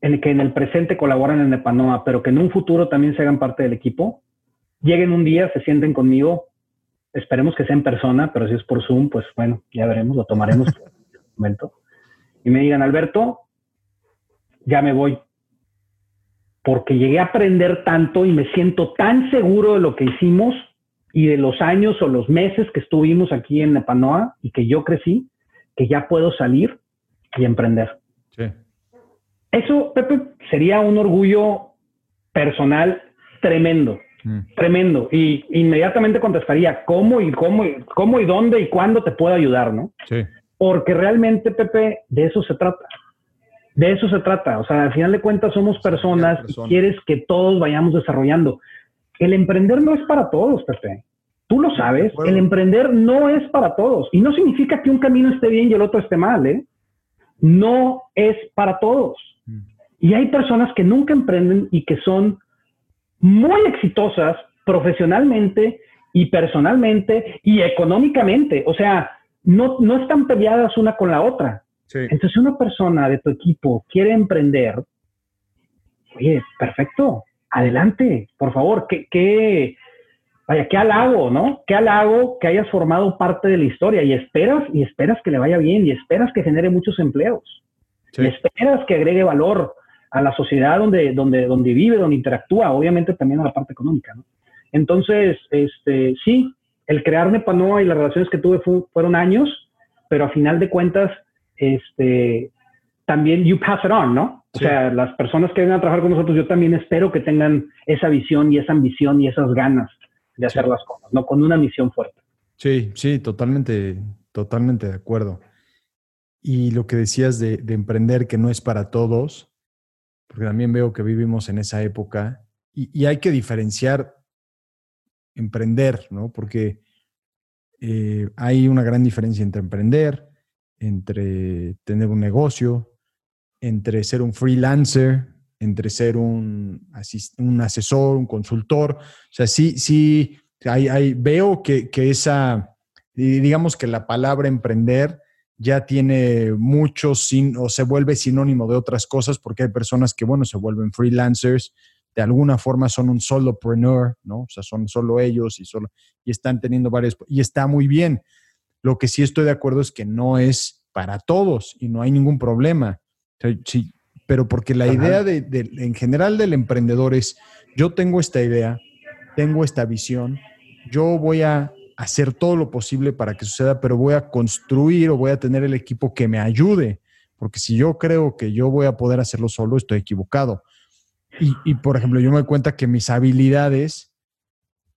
que en el presente colaboran en Epanoa, pero que en un futuro también se hagan parte del equipo, lleguen un día, se sienten conmigo, esperemos que sea en persona, pero si es por Zoom, pues bueno, ya veremos, lo tomaremos en momento. Y me digan, Alberto, ya me voy, porque llegué a aprender tanto y me siento tan seguro de lo que hicimos y de los años o los meses que estuvimos aquí en Nepanoa y que yo crecí, que ya puedo salir y emprender. Sí. Eso, Pepe, sería un orgullo personal tremendo. Mm. Tremendo. Y inmediatamente contestaría cómo y cómo y cómo y dónde y cuándo te puedo ayudar, ¿no? Sí. Porque realmente, Pepe, de eso se trata. De eso se trata. O sea, al final de cuentas somos personas y quieres que todos vayamos desarrollando. El emprender no es para todos, Pepe. Tú lo sabes, el emprender no es para todos. Y no significa que un camino esté bien y el otro esté mal, ¿eh? No es para todos. Mm. Y hay personas que nunca emprenden y que son muy exitosas profesionalmente y personalmente y económicamente. O sea, no, no están peleadas una con la otra. Entonces, si una persona de tu equipo quiere emprender, oye, perfecto, adelante, por favor, que, que, vaya, qué halago, ¿no? Qué halago que hayas formado parte de la historia y esperas, y esperas que le vaya bien, y esperas que genere muchos empleos, y esperas que agregue valor a la sociedad donde, donde, donde vive, donde interactúa, obviamente también a la parte económica, ¿no? Entonces, este, sí, el crear Nepanoa y las relaciones que tuve fueron años, pero a final de cuentas, este, también you pass it on, ¿no? O sea, las personas que vengan a trabajar con nosotros, yo también espero que tengan esa visión y esa ambición y esas ganas de hacer las cosas, ¿no? Con una misión fuerte. Sí, sí, totalmente, totalmente de acuerdo. Y lo que decías de, de emprender, que no es para todos, porque también veo que vivimos en esa época y, hay que diferenciar emprender, ¿no? Porque eh, hay una gran diferencia entre emprender, entre tener un negocio, entre ser un freelancer, entre ser un, un asesor, un consultor. O sea, sí, sí, hay, veo que, que esa, digamos que la palabra emprender ya tiene mucho sin, o se vuelve sinónimo de otras cosas porque hay personas que, bueno, se vuelven freelancers, de alguna forma son un solopreneur, ¿no? O sea, son solo ellos y, solo, y están teniendo varios, y está muy bien. Lo que sí estoy de acuerdo es que no es para todos y no hay ningún problema. sí, pero porque la idea de, en general del emprendedor es, yo tengo esta idea, tengo esta visión, yo voy a hacer todo lo posible para que suceda, pero voy a construir o voy a tener el equipo que me ayude, porque si yo creo que yo voy a poder hacerlo solo, estoy equivocado. Y, por ejemplo, yo me doy cuenta que mis habilidades,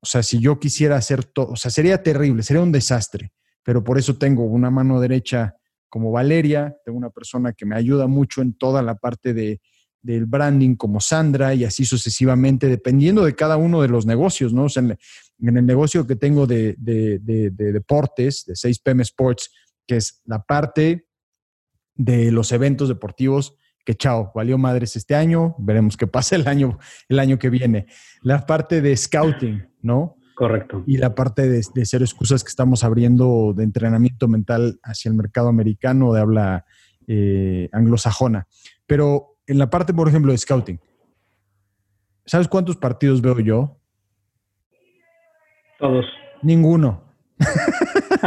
o sea, si yo quisiera hacer todo, o sea, sería terrible, sería un desastre, pero por eso tengo una mano derecha como Valeria, tengo una persona que me ayuda mucho en toda la parte de, del branding como Sandra y así sucesivamente, dependiendo de cada uno de los negocios, ¿no? O sea, en, el negocio que tengo de, deportes, de 6PM Sports, que es la parte de los eventos deportivos, que chao, valió madres este año, veremos qué pasa el año, el año que viene. La parte de scouting, ¿no? Correcto. Y la parte de, de cero excusas que estamos abriendo de entrenamiento mental hacia el mercado americano de habla eh, anglosajona. Pero en la parte, por ejemplo, de scouting, ¿sabes cuántos partidos veo yo? Todos. Ninguno.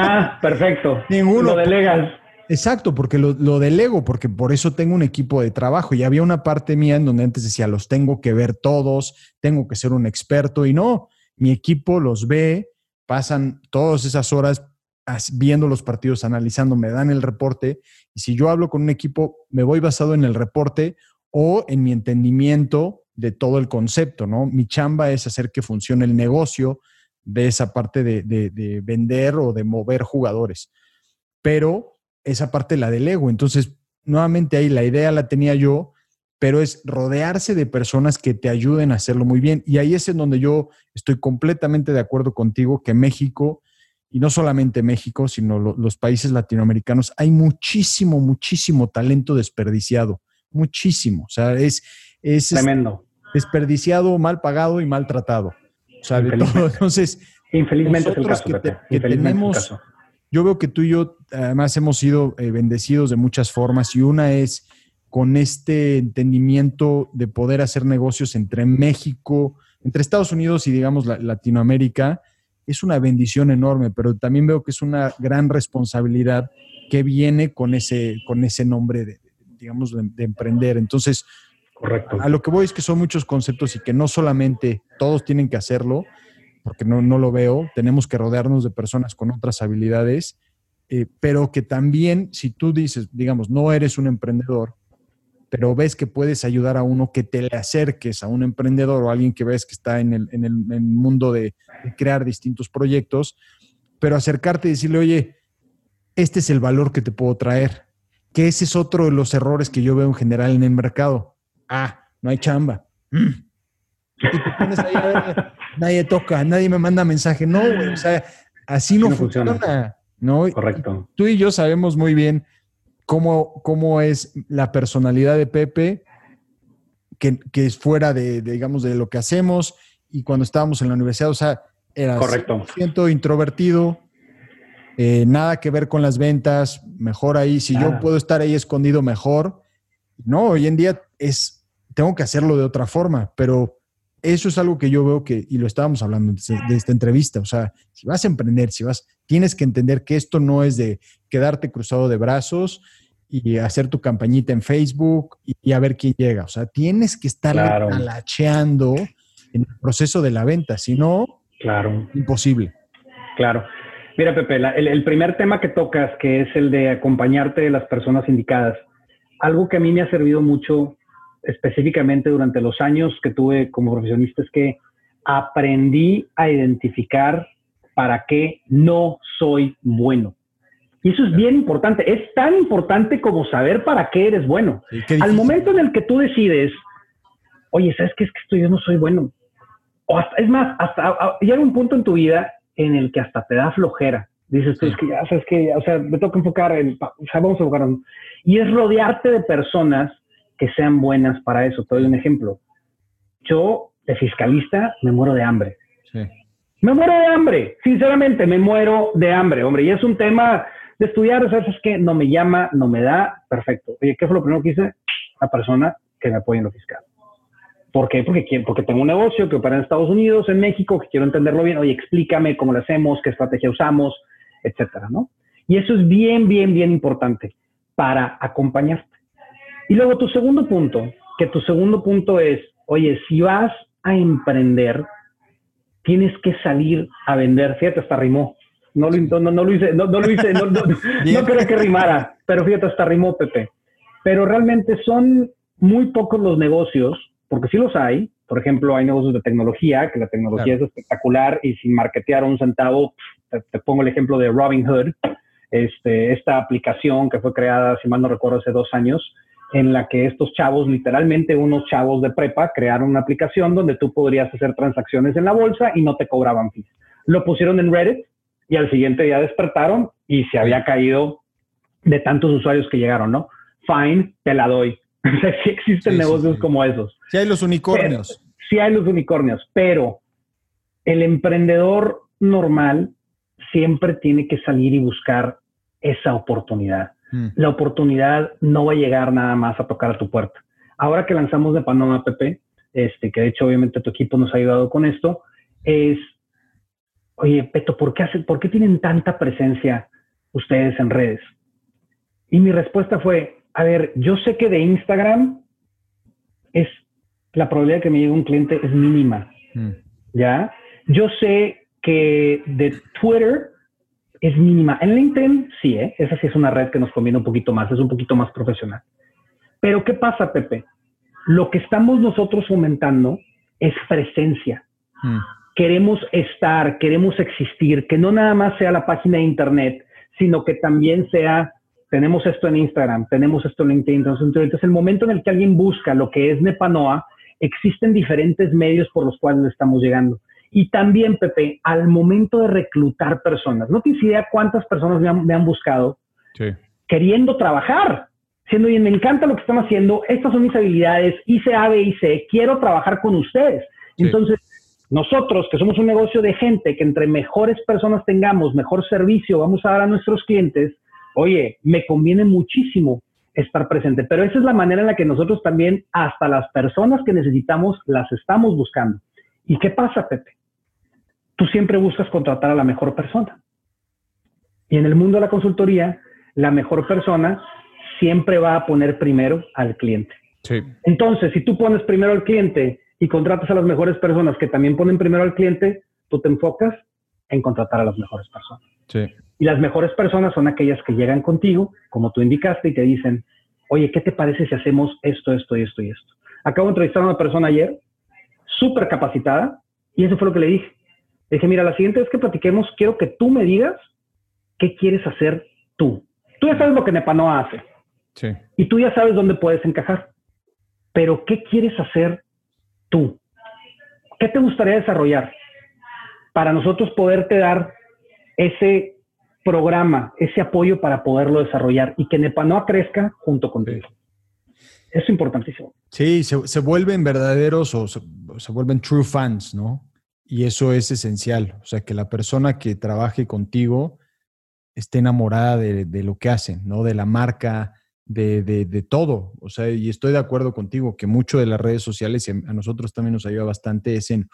Ah, perfecto. Ninguno. Lo delegas. Exacto, porque lo, lo, delego, porque por eso tengo un equipo de trabajo. Y había una parte mía en donde antes decía, los tengo que ver todos, tengo que ser un experto. Y no, mi equipo los ve, pasan todas esas horas viendo los partidos, analizando, me dan el reporte. Y si yo hablo con un equipo, me voy basado en el reporte o en mi entendimiento de todo el concepto, ¿no? Mi chamba es hacer que funcione el negocio de esa parte de, de vender o de mover jugadores. Pero esa parte la delego. Entonces, nuevamente ahí la idea la tenía yo, pero es rodearse de personas que te ayuden a hacerlo muy bien. Y ahí es en donde yo estoy completamente de acuerdo contigo que México, y no solamente México, sino los países latinoamericanos, hay muchísimo, muchísimo talento desperdiciado. Muchísimo. O sea, es... es Tremendo. Desperdiciado, mal pagado y maltratado. O sea, de todo. Entonces, Infelizmente es el caso, que, que tenemos yo veo que tú y yo además hemos sido eh, bendecidos de muchas formas y una es con este entendimiento de poder hacer negocios entre México, entre Estados Unidos y digamos Latinoamérica, es una bendición enorme, pero también veo que es una gran responsabilidad que viene con ese, con ese nombre de, digamos, de, emprender. Entonces, Correcto. a lo que voy es que son muchos conceptos y que no solamente todos tienen que hacerlo, porque no, no lo veo, tenemos que rodearnos de personas con otras habilidades, eh, pero que también, si tú dices, digamos, no eres un emprendedor, pero ves que puedes ayudar a uno, que te le acerques a un emprendedor o a alguien que ves que está en el, en el, mundo de, crear distintos proyectos, pero acercarte y decirle, oye, este es el valor que te puedo traer, que ese es otro de los errores que yo veo en general en el mercado. Ah, no hay chamba. Mm. Y te pones ahí nadie toca, nadie me manda mensaje. No, o sea, así no, funciona. ¿no? Correcto. Tú y yo sabemos muy bien cómo, cómo es la personalidad de Pepe, que, es fuera de, digamos, de lo que hacemos y cuando estábamos en la universidad, o sea, era Correcto. siento introvertido, eh, nada que ver con las ventas, mejor ahí, si yo puedo estar ahí escondido, mejor. No, hoy en día es, tengo que hacerlo de otra forma, pero eso es algo que yo veo que, y lo estábamos hablando de, esta entrevista, o sea, si vas a emprender, si vas, tienes que entender que esto no es de quedarte cruzado de brazos y hacer tu campañita en Facebook y, a ver quién llega, o sea, tienes que estar claro. en el proceso de la venta, si no, claro. imposible. Claro. Mira, Pepe, el, el primer tema que tocas, que es el de acompañarte de las personas indicadas, algo que a mí me ha servido mucho específicamente durante los años que tuve como profesionista es que aprendí a identificar para qué no soy bueno. Y eso es bien importante. Es tan importante como saber para qué eres bueno. Al momento en el que tú decides, oye, ¿sabes qué? Es que esto yo no soy bueno. O es más, hasta llega un punto en tu vida en el que hasta te da flojera. Dices tú, es que ya sabes que, o sea, me toca enfocar en, o sea, vamos a enfocarnos. Y es rodearte de personas que sean buenas para eso. Te doy un ejemplo. Yo, de fiscalista, me muero de hambre. Sí. Me muero de hambre, sinceramente, me muero de hambre, hombre. Y es un tema de estudiar, ¿sabes que No me llama, no me da, perfecto. Oye, ¿qué fue lo primero que hice? La persona que me apoya en lo fiscal. ¿Por qué? Porque, porque tengo un negocio que opera en Estados Unidos, en México, que quiero entenderlo bien. Oye, explícame cómo lo hacemos, qué estrategia usamos, etcétera, ¿no? Y eso es bien, bien, bien importante para acompañarte. Y luego tu segundo punto, que tu segundo punto es, oye, si vas a emprender, tienes que salir a vender. Fíjate, hasta rimó. No lo, no, no lo hice, no, lo hice, no, no, no creo que rimara, pero fíjate, hasta rimó, Pepe. Pero realmente son muy pocos los negocios, porque sí los hay. Por ejemplo, hay negocios de tecnología, que la tecnología es espectacular y sin marketear un centavo, te, te, pongo el ejemplo de Robinhood, este, esta aplicación que fue creada, si mal no recuerdo, hace dos años, en la que estos chavos, literalmente unos chavos de prepa, crearon una aplicación donde tú podrías hacer transacciones en la bolsa y no te cobraban fees. Lo pusieron en Reddit y al siguiente día despertaron y se había caído de tantos usuarios que llegaron, ¿no? Fine, te la doy. O sea, sí existen negocios como esos. Sí hay los unicornios. sí hay los unicornios, pero el emprendedor normal siempre tiene que salir y buscar esa oportunidad. Mm. La oportunidad no va a llegar nada más a tocar a tu puerta. Ahora que lanzamos de Panoma PP, este, que de hecho obviamente tu equipo nos ha ayudado con esto, es, oye, Peto, ¿por qué, ¿por qué tienen tanta presencia ustedes en redes? Y mi respuesta fue, a ver, yo sé que de Instagram es la probabilidad de que me llegue un cliente es mínima, mm. ¿ya? Yo sé que de Twitter es mínima. En LinkedIn, sí, ¿eh? esa sí es una red que nos conviene un poquito más, es un poquito más profesional. Pero ¿qué pasa, Pepe? Lo que estamos nosotros fomentando es presencia. Mm. Queremos estar, queremos existir, que no nada más sea la página de internet, sino que también sea, tenemos esto en Instagram, tenemos esto en LinkedIn. Entonces, entonces el momento en el que alguien busca lo que es Nepanoa, existen diferentes medios por los cuales le estamos llegando. Y también, Pepe, al momento de reclutar personas, no tienes idea cuántas personas me han, buscado queriendo trabajar, siendo, bien, me encanta lo que están haciendo, estas son mis habilidades, hice A, B y C, quiero trabajar con ustedes. Entonces, nosotros, que somos un negocio de gente, que entre mejores personas tengamos, mejor servicio vamos a dar a nuestros clientes, oye, me conviene muchísimo estar presente. Pero esa es la manera en la que nosotros también, hasta las personas que necesitamos, las estamos buscando. ¿Y qué pasa, Pepe? Tú siempre buscas contratar a la mejor persona. Y en el mundo de la consultoría, la mejor persona siempre va a poner primero al cliente. Entonces, si tú pones primero al cliente y contratas a las mejores personas que también ponen primero al cliente, tú te enfocas en contratar a las mejores personas. Y las mejores personas son aquellas que llegan contigo, como tú indicaste, y te dicen, oye, ¿qué te parece si hacemos esto, esto y esto y esto? Acabo de entrevistar a una persona ayer, súper capacitada, y eso fue lo que le dije. Le dije, mira, la siguiente vez que platiquemos, quiero que tú me digas qué quieres hacer tú. Tú ya sabes lo que Nepanoa hace. Sí. Y tú ya sabes dónde puedes encajar. Pero ¿qué quieres hacer tú? ¿Qué te gustaría desarrollar? Para nosotros poderte dar ese programa, ese apoyo para poderlo desarrollar y que Nepanoa crezca junto contigo. Es importantísimo. Sí, se, vuelven verdaderos o se, vuelven true fans, ¿no? Y eso es esencial. O sea, que la persona que trabaje contigo esté enamorada de, lo que hacen, ¿no? De la marca, de, de, todo. O sea, y estoy de acuerdo contigo que mucho de las redes sociales, y a nosotros también nos ayuda bastante, es en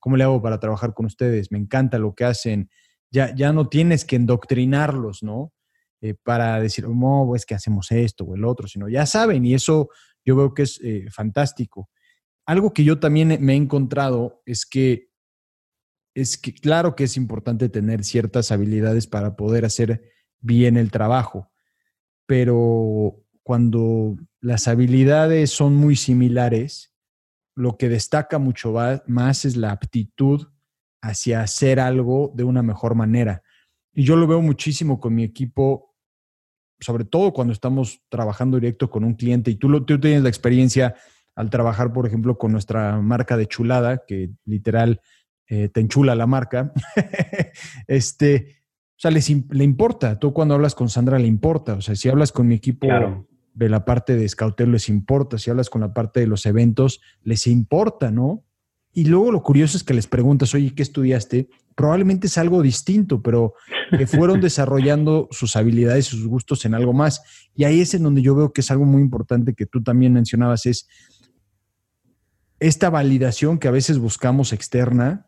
cómo le hago para trabajar con ustedes. Me encanta lo que hacen. Ya, ya no tienes que endoctrinarlos, ¿no? Eh, para decir, no, es que hacemos esto o el otro, sino ya saben y eso yo veo que es eh, fantástico. Algo que yo también me he encontrado es que es que claro que es importante tener ciertas habilidades para poder hacer bien el trabajo, pero cuando las habilidades son muy similares, lo que destaca mucho más es la aptitud hacia hacer algo de una mejor manera. Y yo lo veo muchísimo con mi equipo sobre todo cuando estamos trabajando directo con un cliente y tú, lo, tú tienes la experiencia al trabajar, por ejemplo, con nuestra marca de chulada, que literal eh, te enchula la marca, este, o sea, les, le importa. Tú cuando hablas con Sandra le importa. O sea, si hablas con mi equipo de la parte de Scouter les importa. Si hablas con la parte de los eventos, les importa, ¿no? Y luego lo curioso es que les preguntas, oye, ¿qué estudiaste? Probablemente es algo distinto, pero que fueron desarrollando sus habilidades y sus gustos en algo más. Y ahí es en donde yo veo que es algo muy importante que tú también mencionabas, es esta validación que a veces buscamos externa,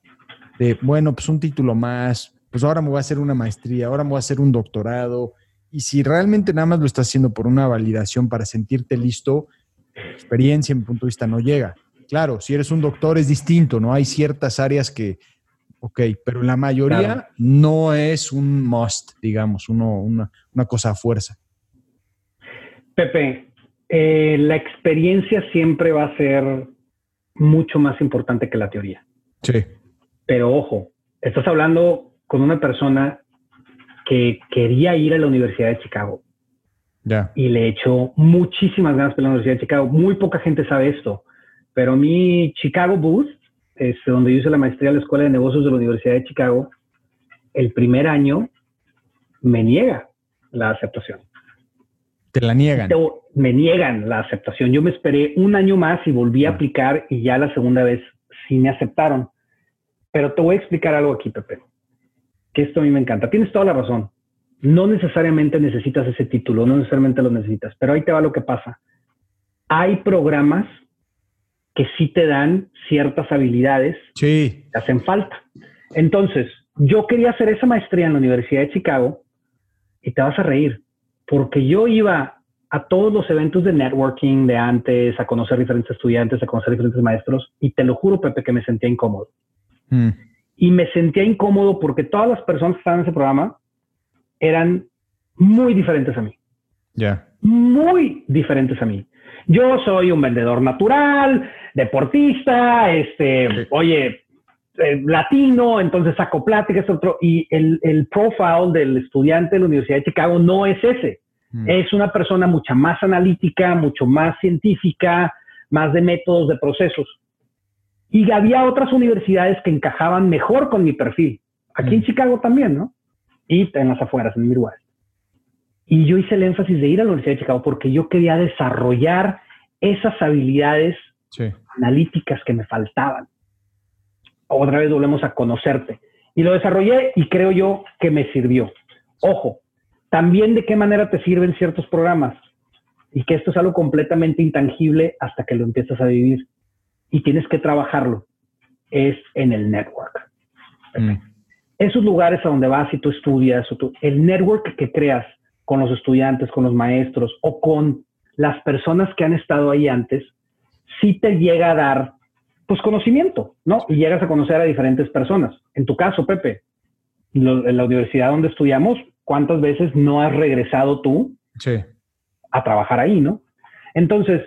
de, bueno, pues un título más, pues ahora me voy a hacer una maestría, ahora me voy a hacer un doctorado. Y si realmente nada más lo estás haciendo por una validación para sentirte listo, experiencia, en mi punto de vista, no llega. Claro, si eres un doctor es distinto, ¿no? Hay ciertas áreas que, ok, pero la mayoría no es un must, digamos, uno, una, cosa a fuerza. Pepe, eh, la experiencia siempre va a ser mucho más importante que la teoría. Sí. Pero ojo, estás hablando con una persona que quería ir a la Universidad de Chicago. Y le echó muchísimas ganas para la Universidad de Chicago. Muy poca gente sabe esto. Pero mi Chicago Booth, es donde yo hice la maestría en la Escuela de Negocios de la Universidad de Chicago, el primer año me niega la aceptación. ¿Te la niegan? Me niegan la aceptación. Yo me esperé un año más y volví a aplicar y ya la segunda vez sí me aceptaron. Pero te voy a explicar algo aquí, Pepe, que esto a mí me encanta. Tienes toda la razón. No necesariamente necesitas ese título, no necesariamente lo necesitas, pero ahí te va lo que pasa. Hay programas que sí te dan ciertas habilidades sí. que hacen falta. Entonces, yo quería hacer esa maestría en la Universidad de Chicago y te vas a reír, porque yo iba a todos los eventos de networking de antes, a conocer diferentes estudiantes, a conocer diferentes maestros, y te lo juro, Pepe, que me sentía incómodo. Mm. Y me sentía incómodo porque todas las personas que estaban en ese programa eran muy diferentes a mí. Ya. Muy diferentes a mí. Yo soy un vendedor natural, deportista, este, oye, eh, latino, entonces saco pláticas, otro, y el, el profile del estudiante de la Universidad de Chicago no es ese. Mm. Es una persona mucha más analítica, mucho más científica, más de métodos, de procesos. Y había otras universidades que encajaban mejor con mi perfil. Aquí en mm. Chicago también, ¿no? Y en las afueras, en Midwest. Y yo hice el énfasis de ir a la Universidad de Chicago porque yo quería desarrollar esas habilidades analíticas que me faltaban. Otra vez volvemos a conocerte. Y lo desarrollé y creo yo que me sirvió. Ojo, también de qué manera te sirven ciertos programas y que esto es algo completamente intangible hasta que lo empiezas a vivir y tienes que trabajarlo. Es en el network. Mm. Esos lugares a donde vas y tú estudias, o el network que creas con los estudiantes, con los maestros o con las personas que han estado ahí antes, sí te llega a dar pues conocimiento, ¿no? Y llegas a conocer a diferentes personas. En tu caso, Pepe, en la universidad donde estudiamos, ¿cuántas veces no has regresado tú a trabajar ahí, no? Entonces,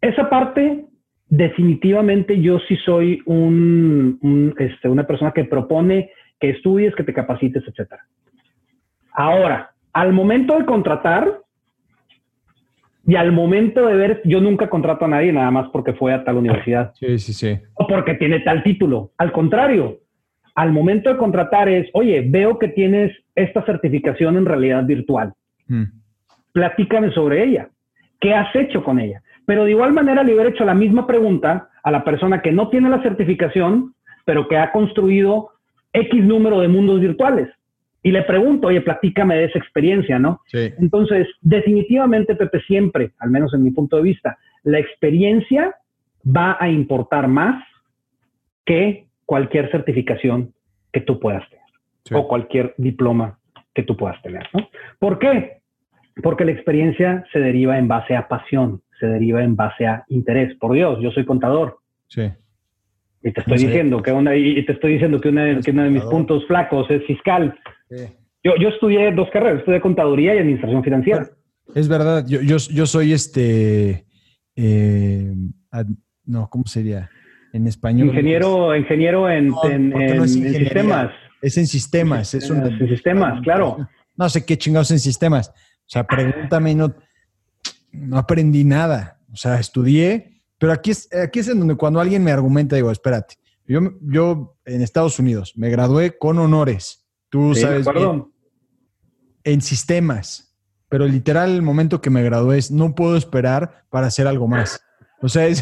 esa parte, definitivamente yo sí soy un, este, una persona que propone que estudies, que te capacites, etcétera. Ahora, al momento de contratar, y al momento de ver, yo nunca contrato a nadie nada más porque fue a tal universidad. Sí, sí, sí. O porque tiene tal título. Al contrario, al momento de contratar es, oye, veo que tienes esta certificación en realidad virtual. Mm. Platícame sobre ella. ¿Qué has hecho con ella? Pero de igual manera le hubiera hecho la misma pregunta a la persona que no tiene la certificación, pero que ha construido X número de mundos virtuales y le pregunto, oye, platícame de esa experiencia, ¿no? Sí. Entonces, definitivamente, Pepe, siempre, al menos en mi punto de vista, la experiencia va a importar más que cualquier certificación que tú puedas tener o cualquier diploma que tú puedas tener, ¿no? ¿Por qué? Porque la experiencia se deriva en base a pasión, se deriva en base a interés. Por Dios, yo soy contador. Sí. Y te estoy diciendo que una, y te estoy diciendo que, que uno de mis puntos flacos es fiscal. Yo, yo estudié dos carreras, estudié contaduría y administración financiera. Es verdad, yo, yo, yo soy este, eh, no, ¿cómo sería? En español. Ingeniero, ingeniero en, en, sistemas. Es en sistemas, es un, en sistemas, claro. No sé qué chingados en sistemas. O sea, pregúntame, no, no aprendí nada. O sea, estudié, pero aquí es, aquí es en donde cuando alguien me argumenta, digo, espérate, yo, yo en Estados Unidos me gradué con honores Tú sabes en sistemas, pero literal el momento que me gradué es no puedo esperar para hacer algo más. O sea, e-,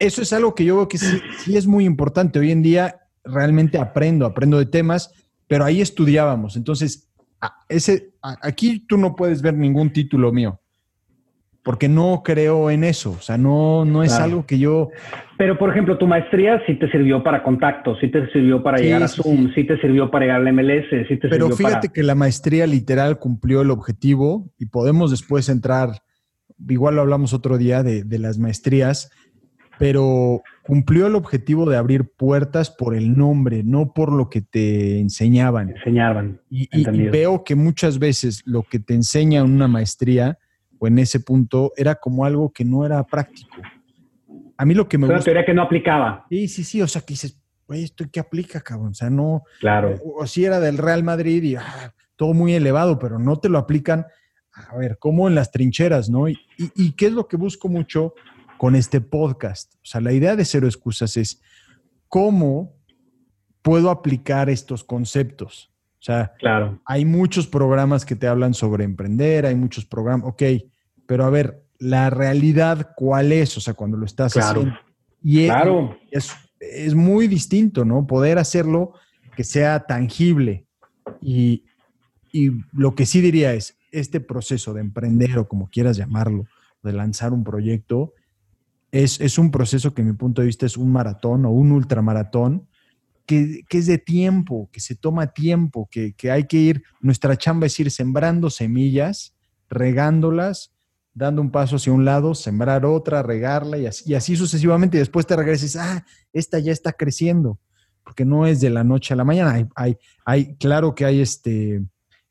eso es algo que yo veo que sí, es muy importante. Hoy en día realmente aprendo, aprendo de temas, pero ahí estudiábamos. Entonces, ese, aquí tú no puedes ver ningún título mío porque no creo en eso, o sea, no, no es algo que yo... Pero, por ejemplo, tu maestría sí te sirvió para contactos, sí te sirvió para llegar a Zoom, sí. te sirvió para llegar al MLS, sí te Pero fíjate que la maestría literal cumplió el objetivo y podemos después entrar, igual lo hablamos otro día de, las maestrías, pero cumplió el objetivo de abrir puertas por el nombre, no por lo que te enseñaban. Enseñaban. y veo que muchas veces lo que te enseña una maestría o en ese punto era como algo que no era práctico. A mí lo que me gusta... Una teoría que no aplicaba. Sí, sí, sí, o sea, que dices, oye, ¿esto qué aplica, cabrón? O sea, no... Claro. O, si era del Real Madrid y ah, todo muy elevado, pero no te lo aplican, a ver, como en las trincheras, ¿no? Y, y, qué es lo que busco mucho con este podcast? O sea, la idea de Cero Excusas es cómo puedo aplicar estos conceptos. O sea, claro. hay muchos programas que te hablan sobre emprender, hay muchos programas, ok, pero a ver, la realidad, ¿cuál es? O sea, cuando lo estás haciendo. Y claro. Es, es muy distinto, ¿no? Poder hacerlo que sea tangible. Y, y lo que sí diría es, este proceso de emprender o como quieras llamarlo, de lanzar un proyecto, es, es un proceso que, en mi punto de vista, es un maratón o un ultramaratón que, es de tiempo, que se toma tiempo, que, que hay que ir, nuestra chamba es ir sembrando semillas, regándolas, dando un paso hacia un lado, sembrar otra, regarla y así, y así sucesivamente. Y después te regresas, ah, esta ya está creciendo, porque no es de la noche a la mañana. Hay, hay, claro que hay este,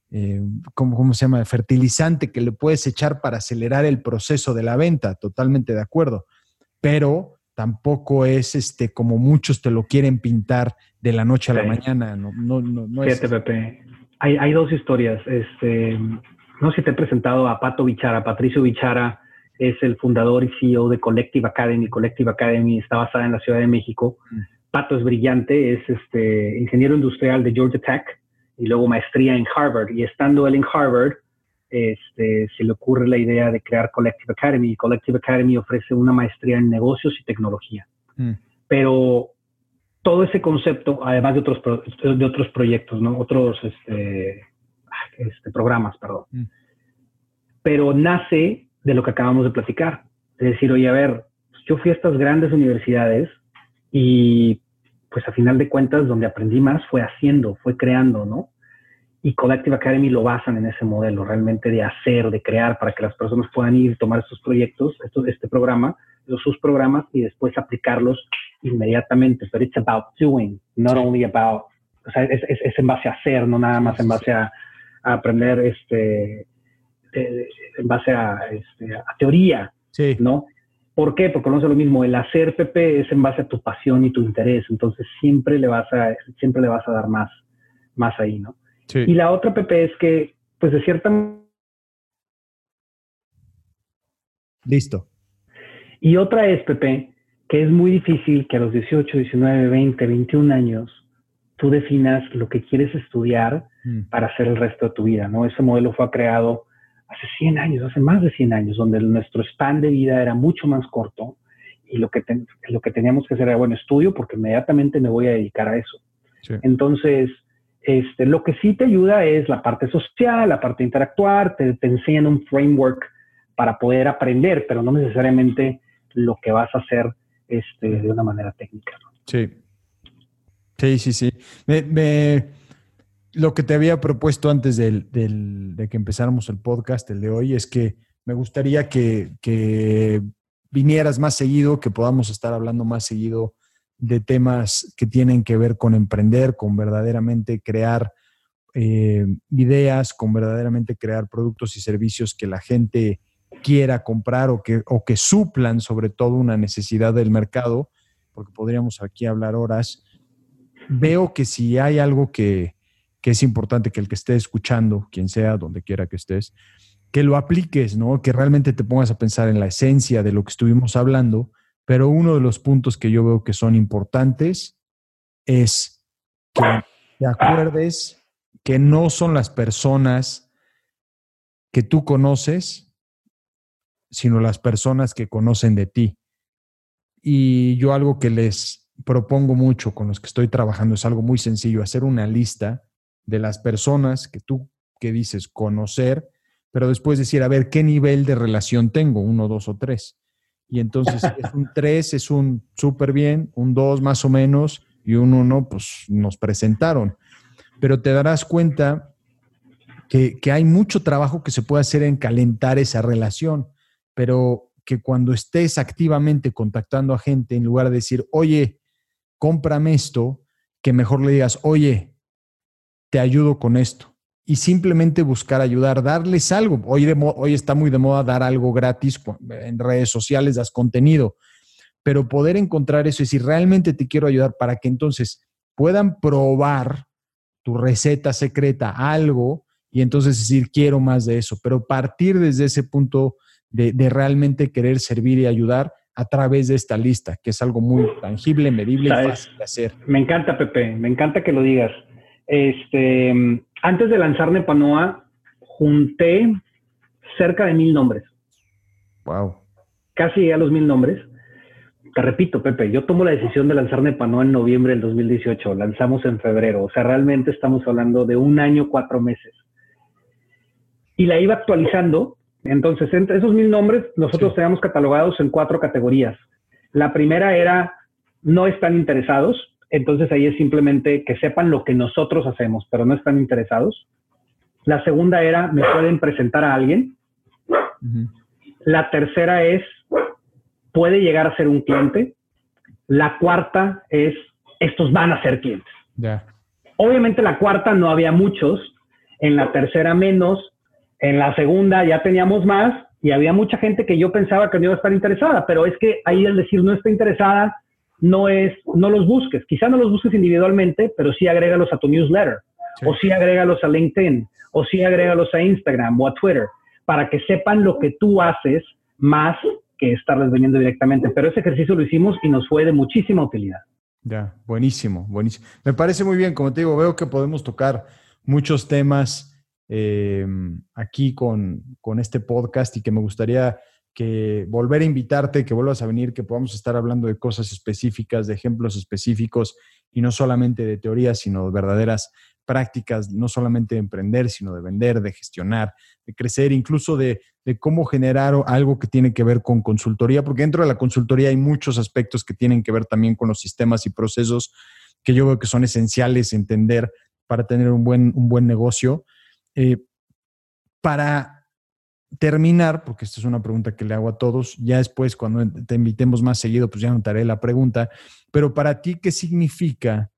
eh, ¿cómo, se llama? Fertilizante que le puedes echar para acelerar el proceso de la venta, totalmente de acuerdo. Pero tampoco es este como muchos te lo quieren pintar de la noche a la mañana. No, no, no, Fíjate, Pepe. Hay, hay, dos historias. Este, no sé si te he presentado a Pato Bichara. Patricio Bichara es el fundador y CEO de Collective Academy. Collective Academy está basada en la Ciudad de México. Mm. Pato es brillante, es este, ingeniero industrial de Georgia Tech y luego maestría en Harvard. Y estando él en Harvard, este, se le ocurre la idea de crear Collective Academy. Collective Academy ofrece una maestría en negocios y tecnología. Mm. Pero todo ese concepto, además de otros, de otros proyectos, ¿no? otros este, este, programas, perdón. Mm. Pero nace de lo que acabamos de platicar. Es decir, oye, a ver, yo fui a estas grandes universidades y pues a final de cuentas donde aprendí más fue haciendo, fue creando, ¿no? Y Collective Academy lo basan en ese modelo, realmente de hacer, de crear, para que las personas puedan ir, tomar estos proyectos, este programa, sus programas y después aplicarlos inmediatamente. Pero it's about doing, not only about, o sea, es, es, es en base a hacer, no nada más en base a, aprender este, en base a, este, a teoría, ¿no? ¿Por qué? Porque no es lo mismo. El hacer PP es en base a tu pasión y tu interés. Entonces siempre le vas a, siempre le vas a dar más, más ahí, ¿no? Y la otra PP es que, pues de cierta Listo. Y otra es, Pepe, que es muy difícil que a los 18, 19, 20, 21 años tú definas lo que quieres estudiar mm. para hacer el resto de tu vida, ¿no? Ese modelo fue creado hace 100 años, hace más de 100 años, donde nuestro span de vida era mucho más corto y lo que, lo que teníamos que hacer era, bueno, estudio porque inmediatamente me voy a dedicar a eso. Entonces, este, lo que sí te ayuda es la parte social, la parte de interactuar, te, enseñan un framework para poder aprender, pero no necesariamente lo que vas a hacer este, de una manera técnica. Sí, Sí, sí, sí. Me, lo que te había propuesto antes del, de que empezáramos el podcast, el de hoy, es que me gustaría que, vinieras más seguido, que podamos estar hablando más seguido de temas que tienen que ver con emprender, con verdaderamente crear eh, ideas, con verdaderamente crear productos y servicios que la gente quiera comprar o que, o que suplan sobre todo una necesidad del mercado, porque podríamos aquí hablar horas veo que si hay algo que, es importante que el que esté escuchando, quien sea, donde quiera que estés, que lo apliques, ¿no? Que realmente te pongas a pensar en la esencia de lo que estuvimos hablando, pero uno de los puntos que yo veo que son importantes es que te acuerdes que no son las personas que tú conoces, sino las personas que conocen de ti. Y yo algo que les propongo mucho con los que estoy trabajando es algo muy sencillo, hacer una lista de las personas que tú que dices conocer, pero después decir, a ver, ¿qué nivel de relación tengo? Uno, dos o tres. Y entonces es un tres, es un súper bien, un dos más o menos y un uno, pues nos presentaron. Pero te darás cuenta que, que hay mucho trabajo que se puede hacer en calentar esa relación, pero que cuando estés activamente contactando a gente, en lugar de decir, oye, cómprame esto, que mejor le digas, oye, te ayudo con esto. Y simplemente buscar ayudar, darles algo. Hoy, hoy está muy de moda dar algo gratis en redes sociales, das contenido, pero poder encontrar eso y si realmente te quiero ayudar para que entonces puedan probar tu receta secreta, algo, y entonces decir, quiero más de eso, pero partir desde ese punto de, de realmente querer servir y ayudar a través de esta lista, que es algo muy tangible, medible y fácil de hacer. Me encanta, Pepe, me encanta que lo digas. Este, antes de lanzar Nepanoa, junté cerca de mil nombres. Wow. Casi a los mil nombres. te repito, Pepe, yo tomo la decisión de lanzar Nepanoa en noviembre del 2018, lanzamos en febrero, o sea, realmente estamos hablando de un año, cuatro meses. Y la iba actualizando, entonces entre esos mil nombres nosotros teníamos catalogados en cuatro categorías. La primera era no están interesados, entonces ahí es simplemente que sepan lo que nosotros hacemos, pero no están interesados. La segunda era me pueden presentar a alguien. La tercera es puede llegar a ser un cliente. La cuarta es, estos van a ser clientes. Obviamente la cuarta no había muchos, en la tercera menos, en la segunda ya teníamos más y había mucha gente que yo pensaba que no iba a estar interesada, pero es que ahí al decir no está interesada, no es, no los busques, quizá no los busques individualmente, pero sí agrégalos a tu newsletter, o sí agrégalos a LinkedIn, o sí agrégalos a Instagram o a Twitter, para que sepan lo que tú haces más que estarles vendiendo directamente. Pero ese ejercicio lo hicimos y nos fue de muchísima utilidad. Ya, buenísimo, buenísimo. Me parece muy bien, como te digo, veo que podemos tocar muchos temas eh, aquí con, con, este podcast y que me gustaría que volver a invitarte, que vuelvas a venir, que podamos estar hablando de cosas específicas, de ejemplos específicos y no solamente de teorías, sino de verdaderas prácticas, no solamente de emprender, sino de vender, de gestionar, de crecer, incluso de, cómo generar algo que tiene que ver con consultoría, porque dentro de la consultoría hay muchos aspectos que tienen que ver también con los sistemas y procesos que yo veo que son esenciales entender para tener un buen, un buen negocio. Eh, para terminar, porque esta es una pregunta que le hago a todos, ya después cuando te invitemos más seguido, pues ya notaré la pregunta, pero para ti, ¿qué significa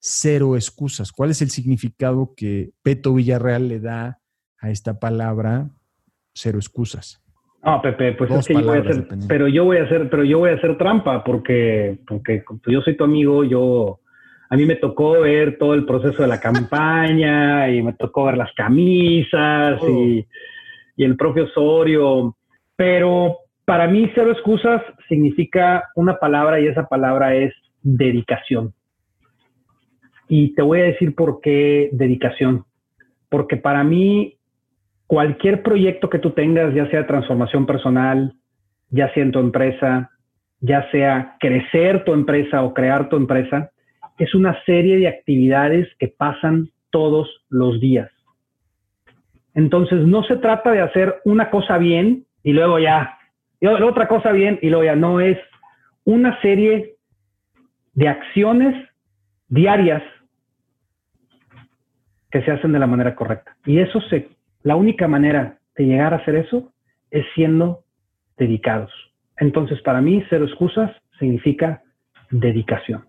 cero excusas. ¿Cuál es el significado que Peto Villarreal le da a esta palabra cero excusas? No, Pepe, pues es que yo voy a hacer, pero yo voy a hacer, pero yo voy a hacer trampa porque, porque yo soy tu amigo, yo, a mí me tocó ver todo el proceso de la campaña y me tocó ver las camisas y, oh. y el propio Osorio, pero para mí cero excusas significa una palabra y esa palabra es dedicación. Y te voy a decir por qué dedicación. Porque para mí, cualquier proyecto que tú tengas, ya sea transformación personal, ya sea en tu empresa, ya sea crecer tu empresa o crear tu empresa, es una serie de actividades que pasan todos los días. Entonces, no se trata de hacer una cosa bien y luego ya, y otra cosa bien y luego ya, no es una serie de acciones diarias que se hacen de la manera correcta. Y eso se, la única manera de llegar a hacer eso es siendo dedicados. Entonces, para mí, cero excusas significa dedicación.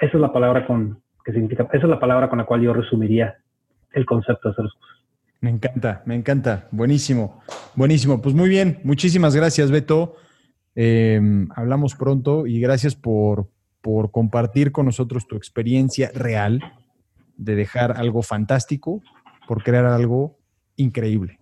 Esa es la palabra con que significa, esa es la palabra con la cual yo resumiría el concepto de cero excusas. Me encanta, me encanta. Buenísimo, buenísimo. Pues muy bien, muchísimas gracias, Beto. Em, hablamos pronto y gracias por, por compartir con nosotros tu experiencia real de dejar algo fantástico por crear algo increíble.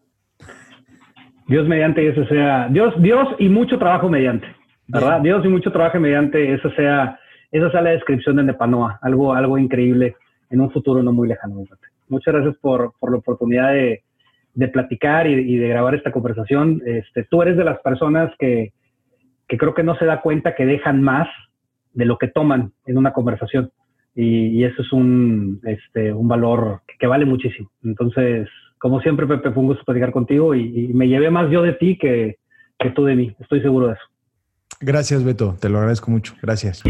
Dios mediante eso sea, Dios, Dios y mucho trabajo mediante, ¿verdad? Dios y mucho trabajo mediante, eso sea, esa sea la descripción de Nepanoa, algo, algo increíble en un futuro no muy lejano. Muchas gracias por, por la oportunidad de, de platicar y, de grabar esta conversación. Este, tú eres de las personas que, que creo que no se da cuenta que dejan más de lo que toman en una conversación y, eso es un, este, un valor que, vale muchísimo. Entonces, como siempre, Pepe, fue un gusto platicar contigo y, me llevé más yo de ti que, que tú de mí. Estoy seguro de eso. Gracias, Beto. Te lo agradezco mucho. Gracias.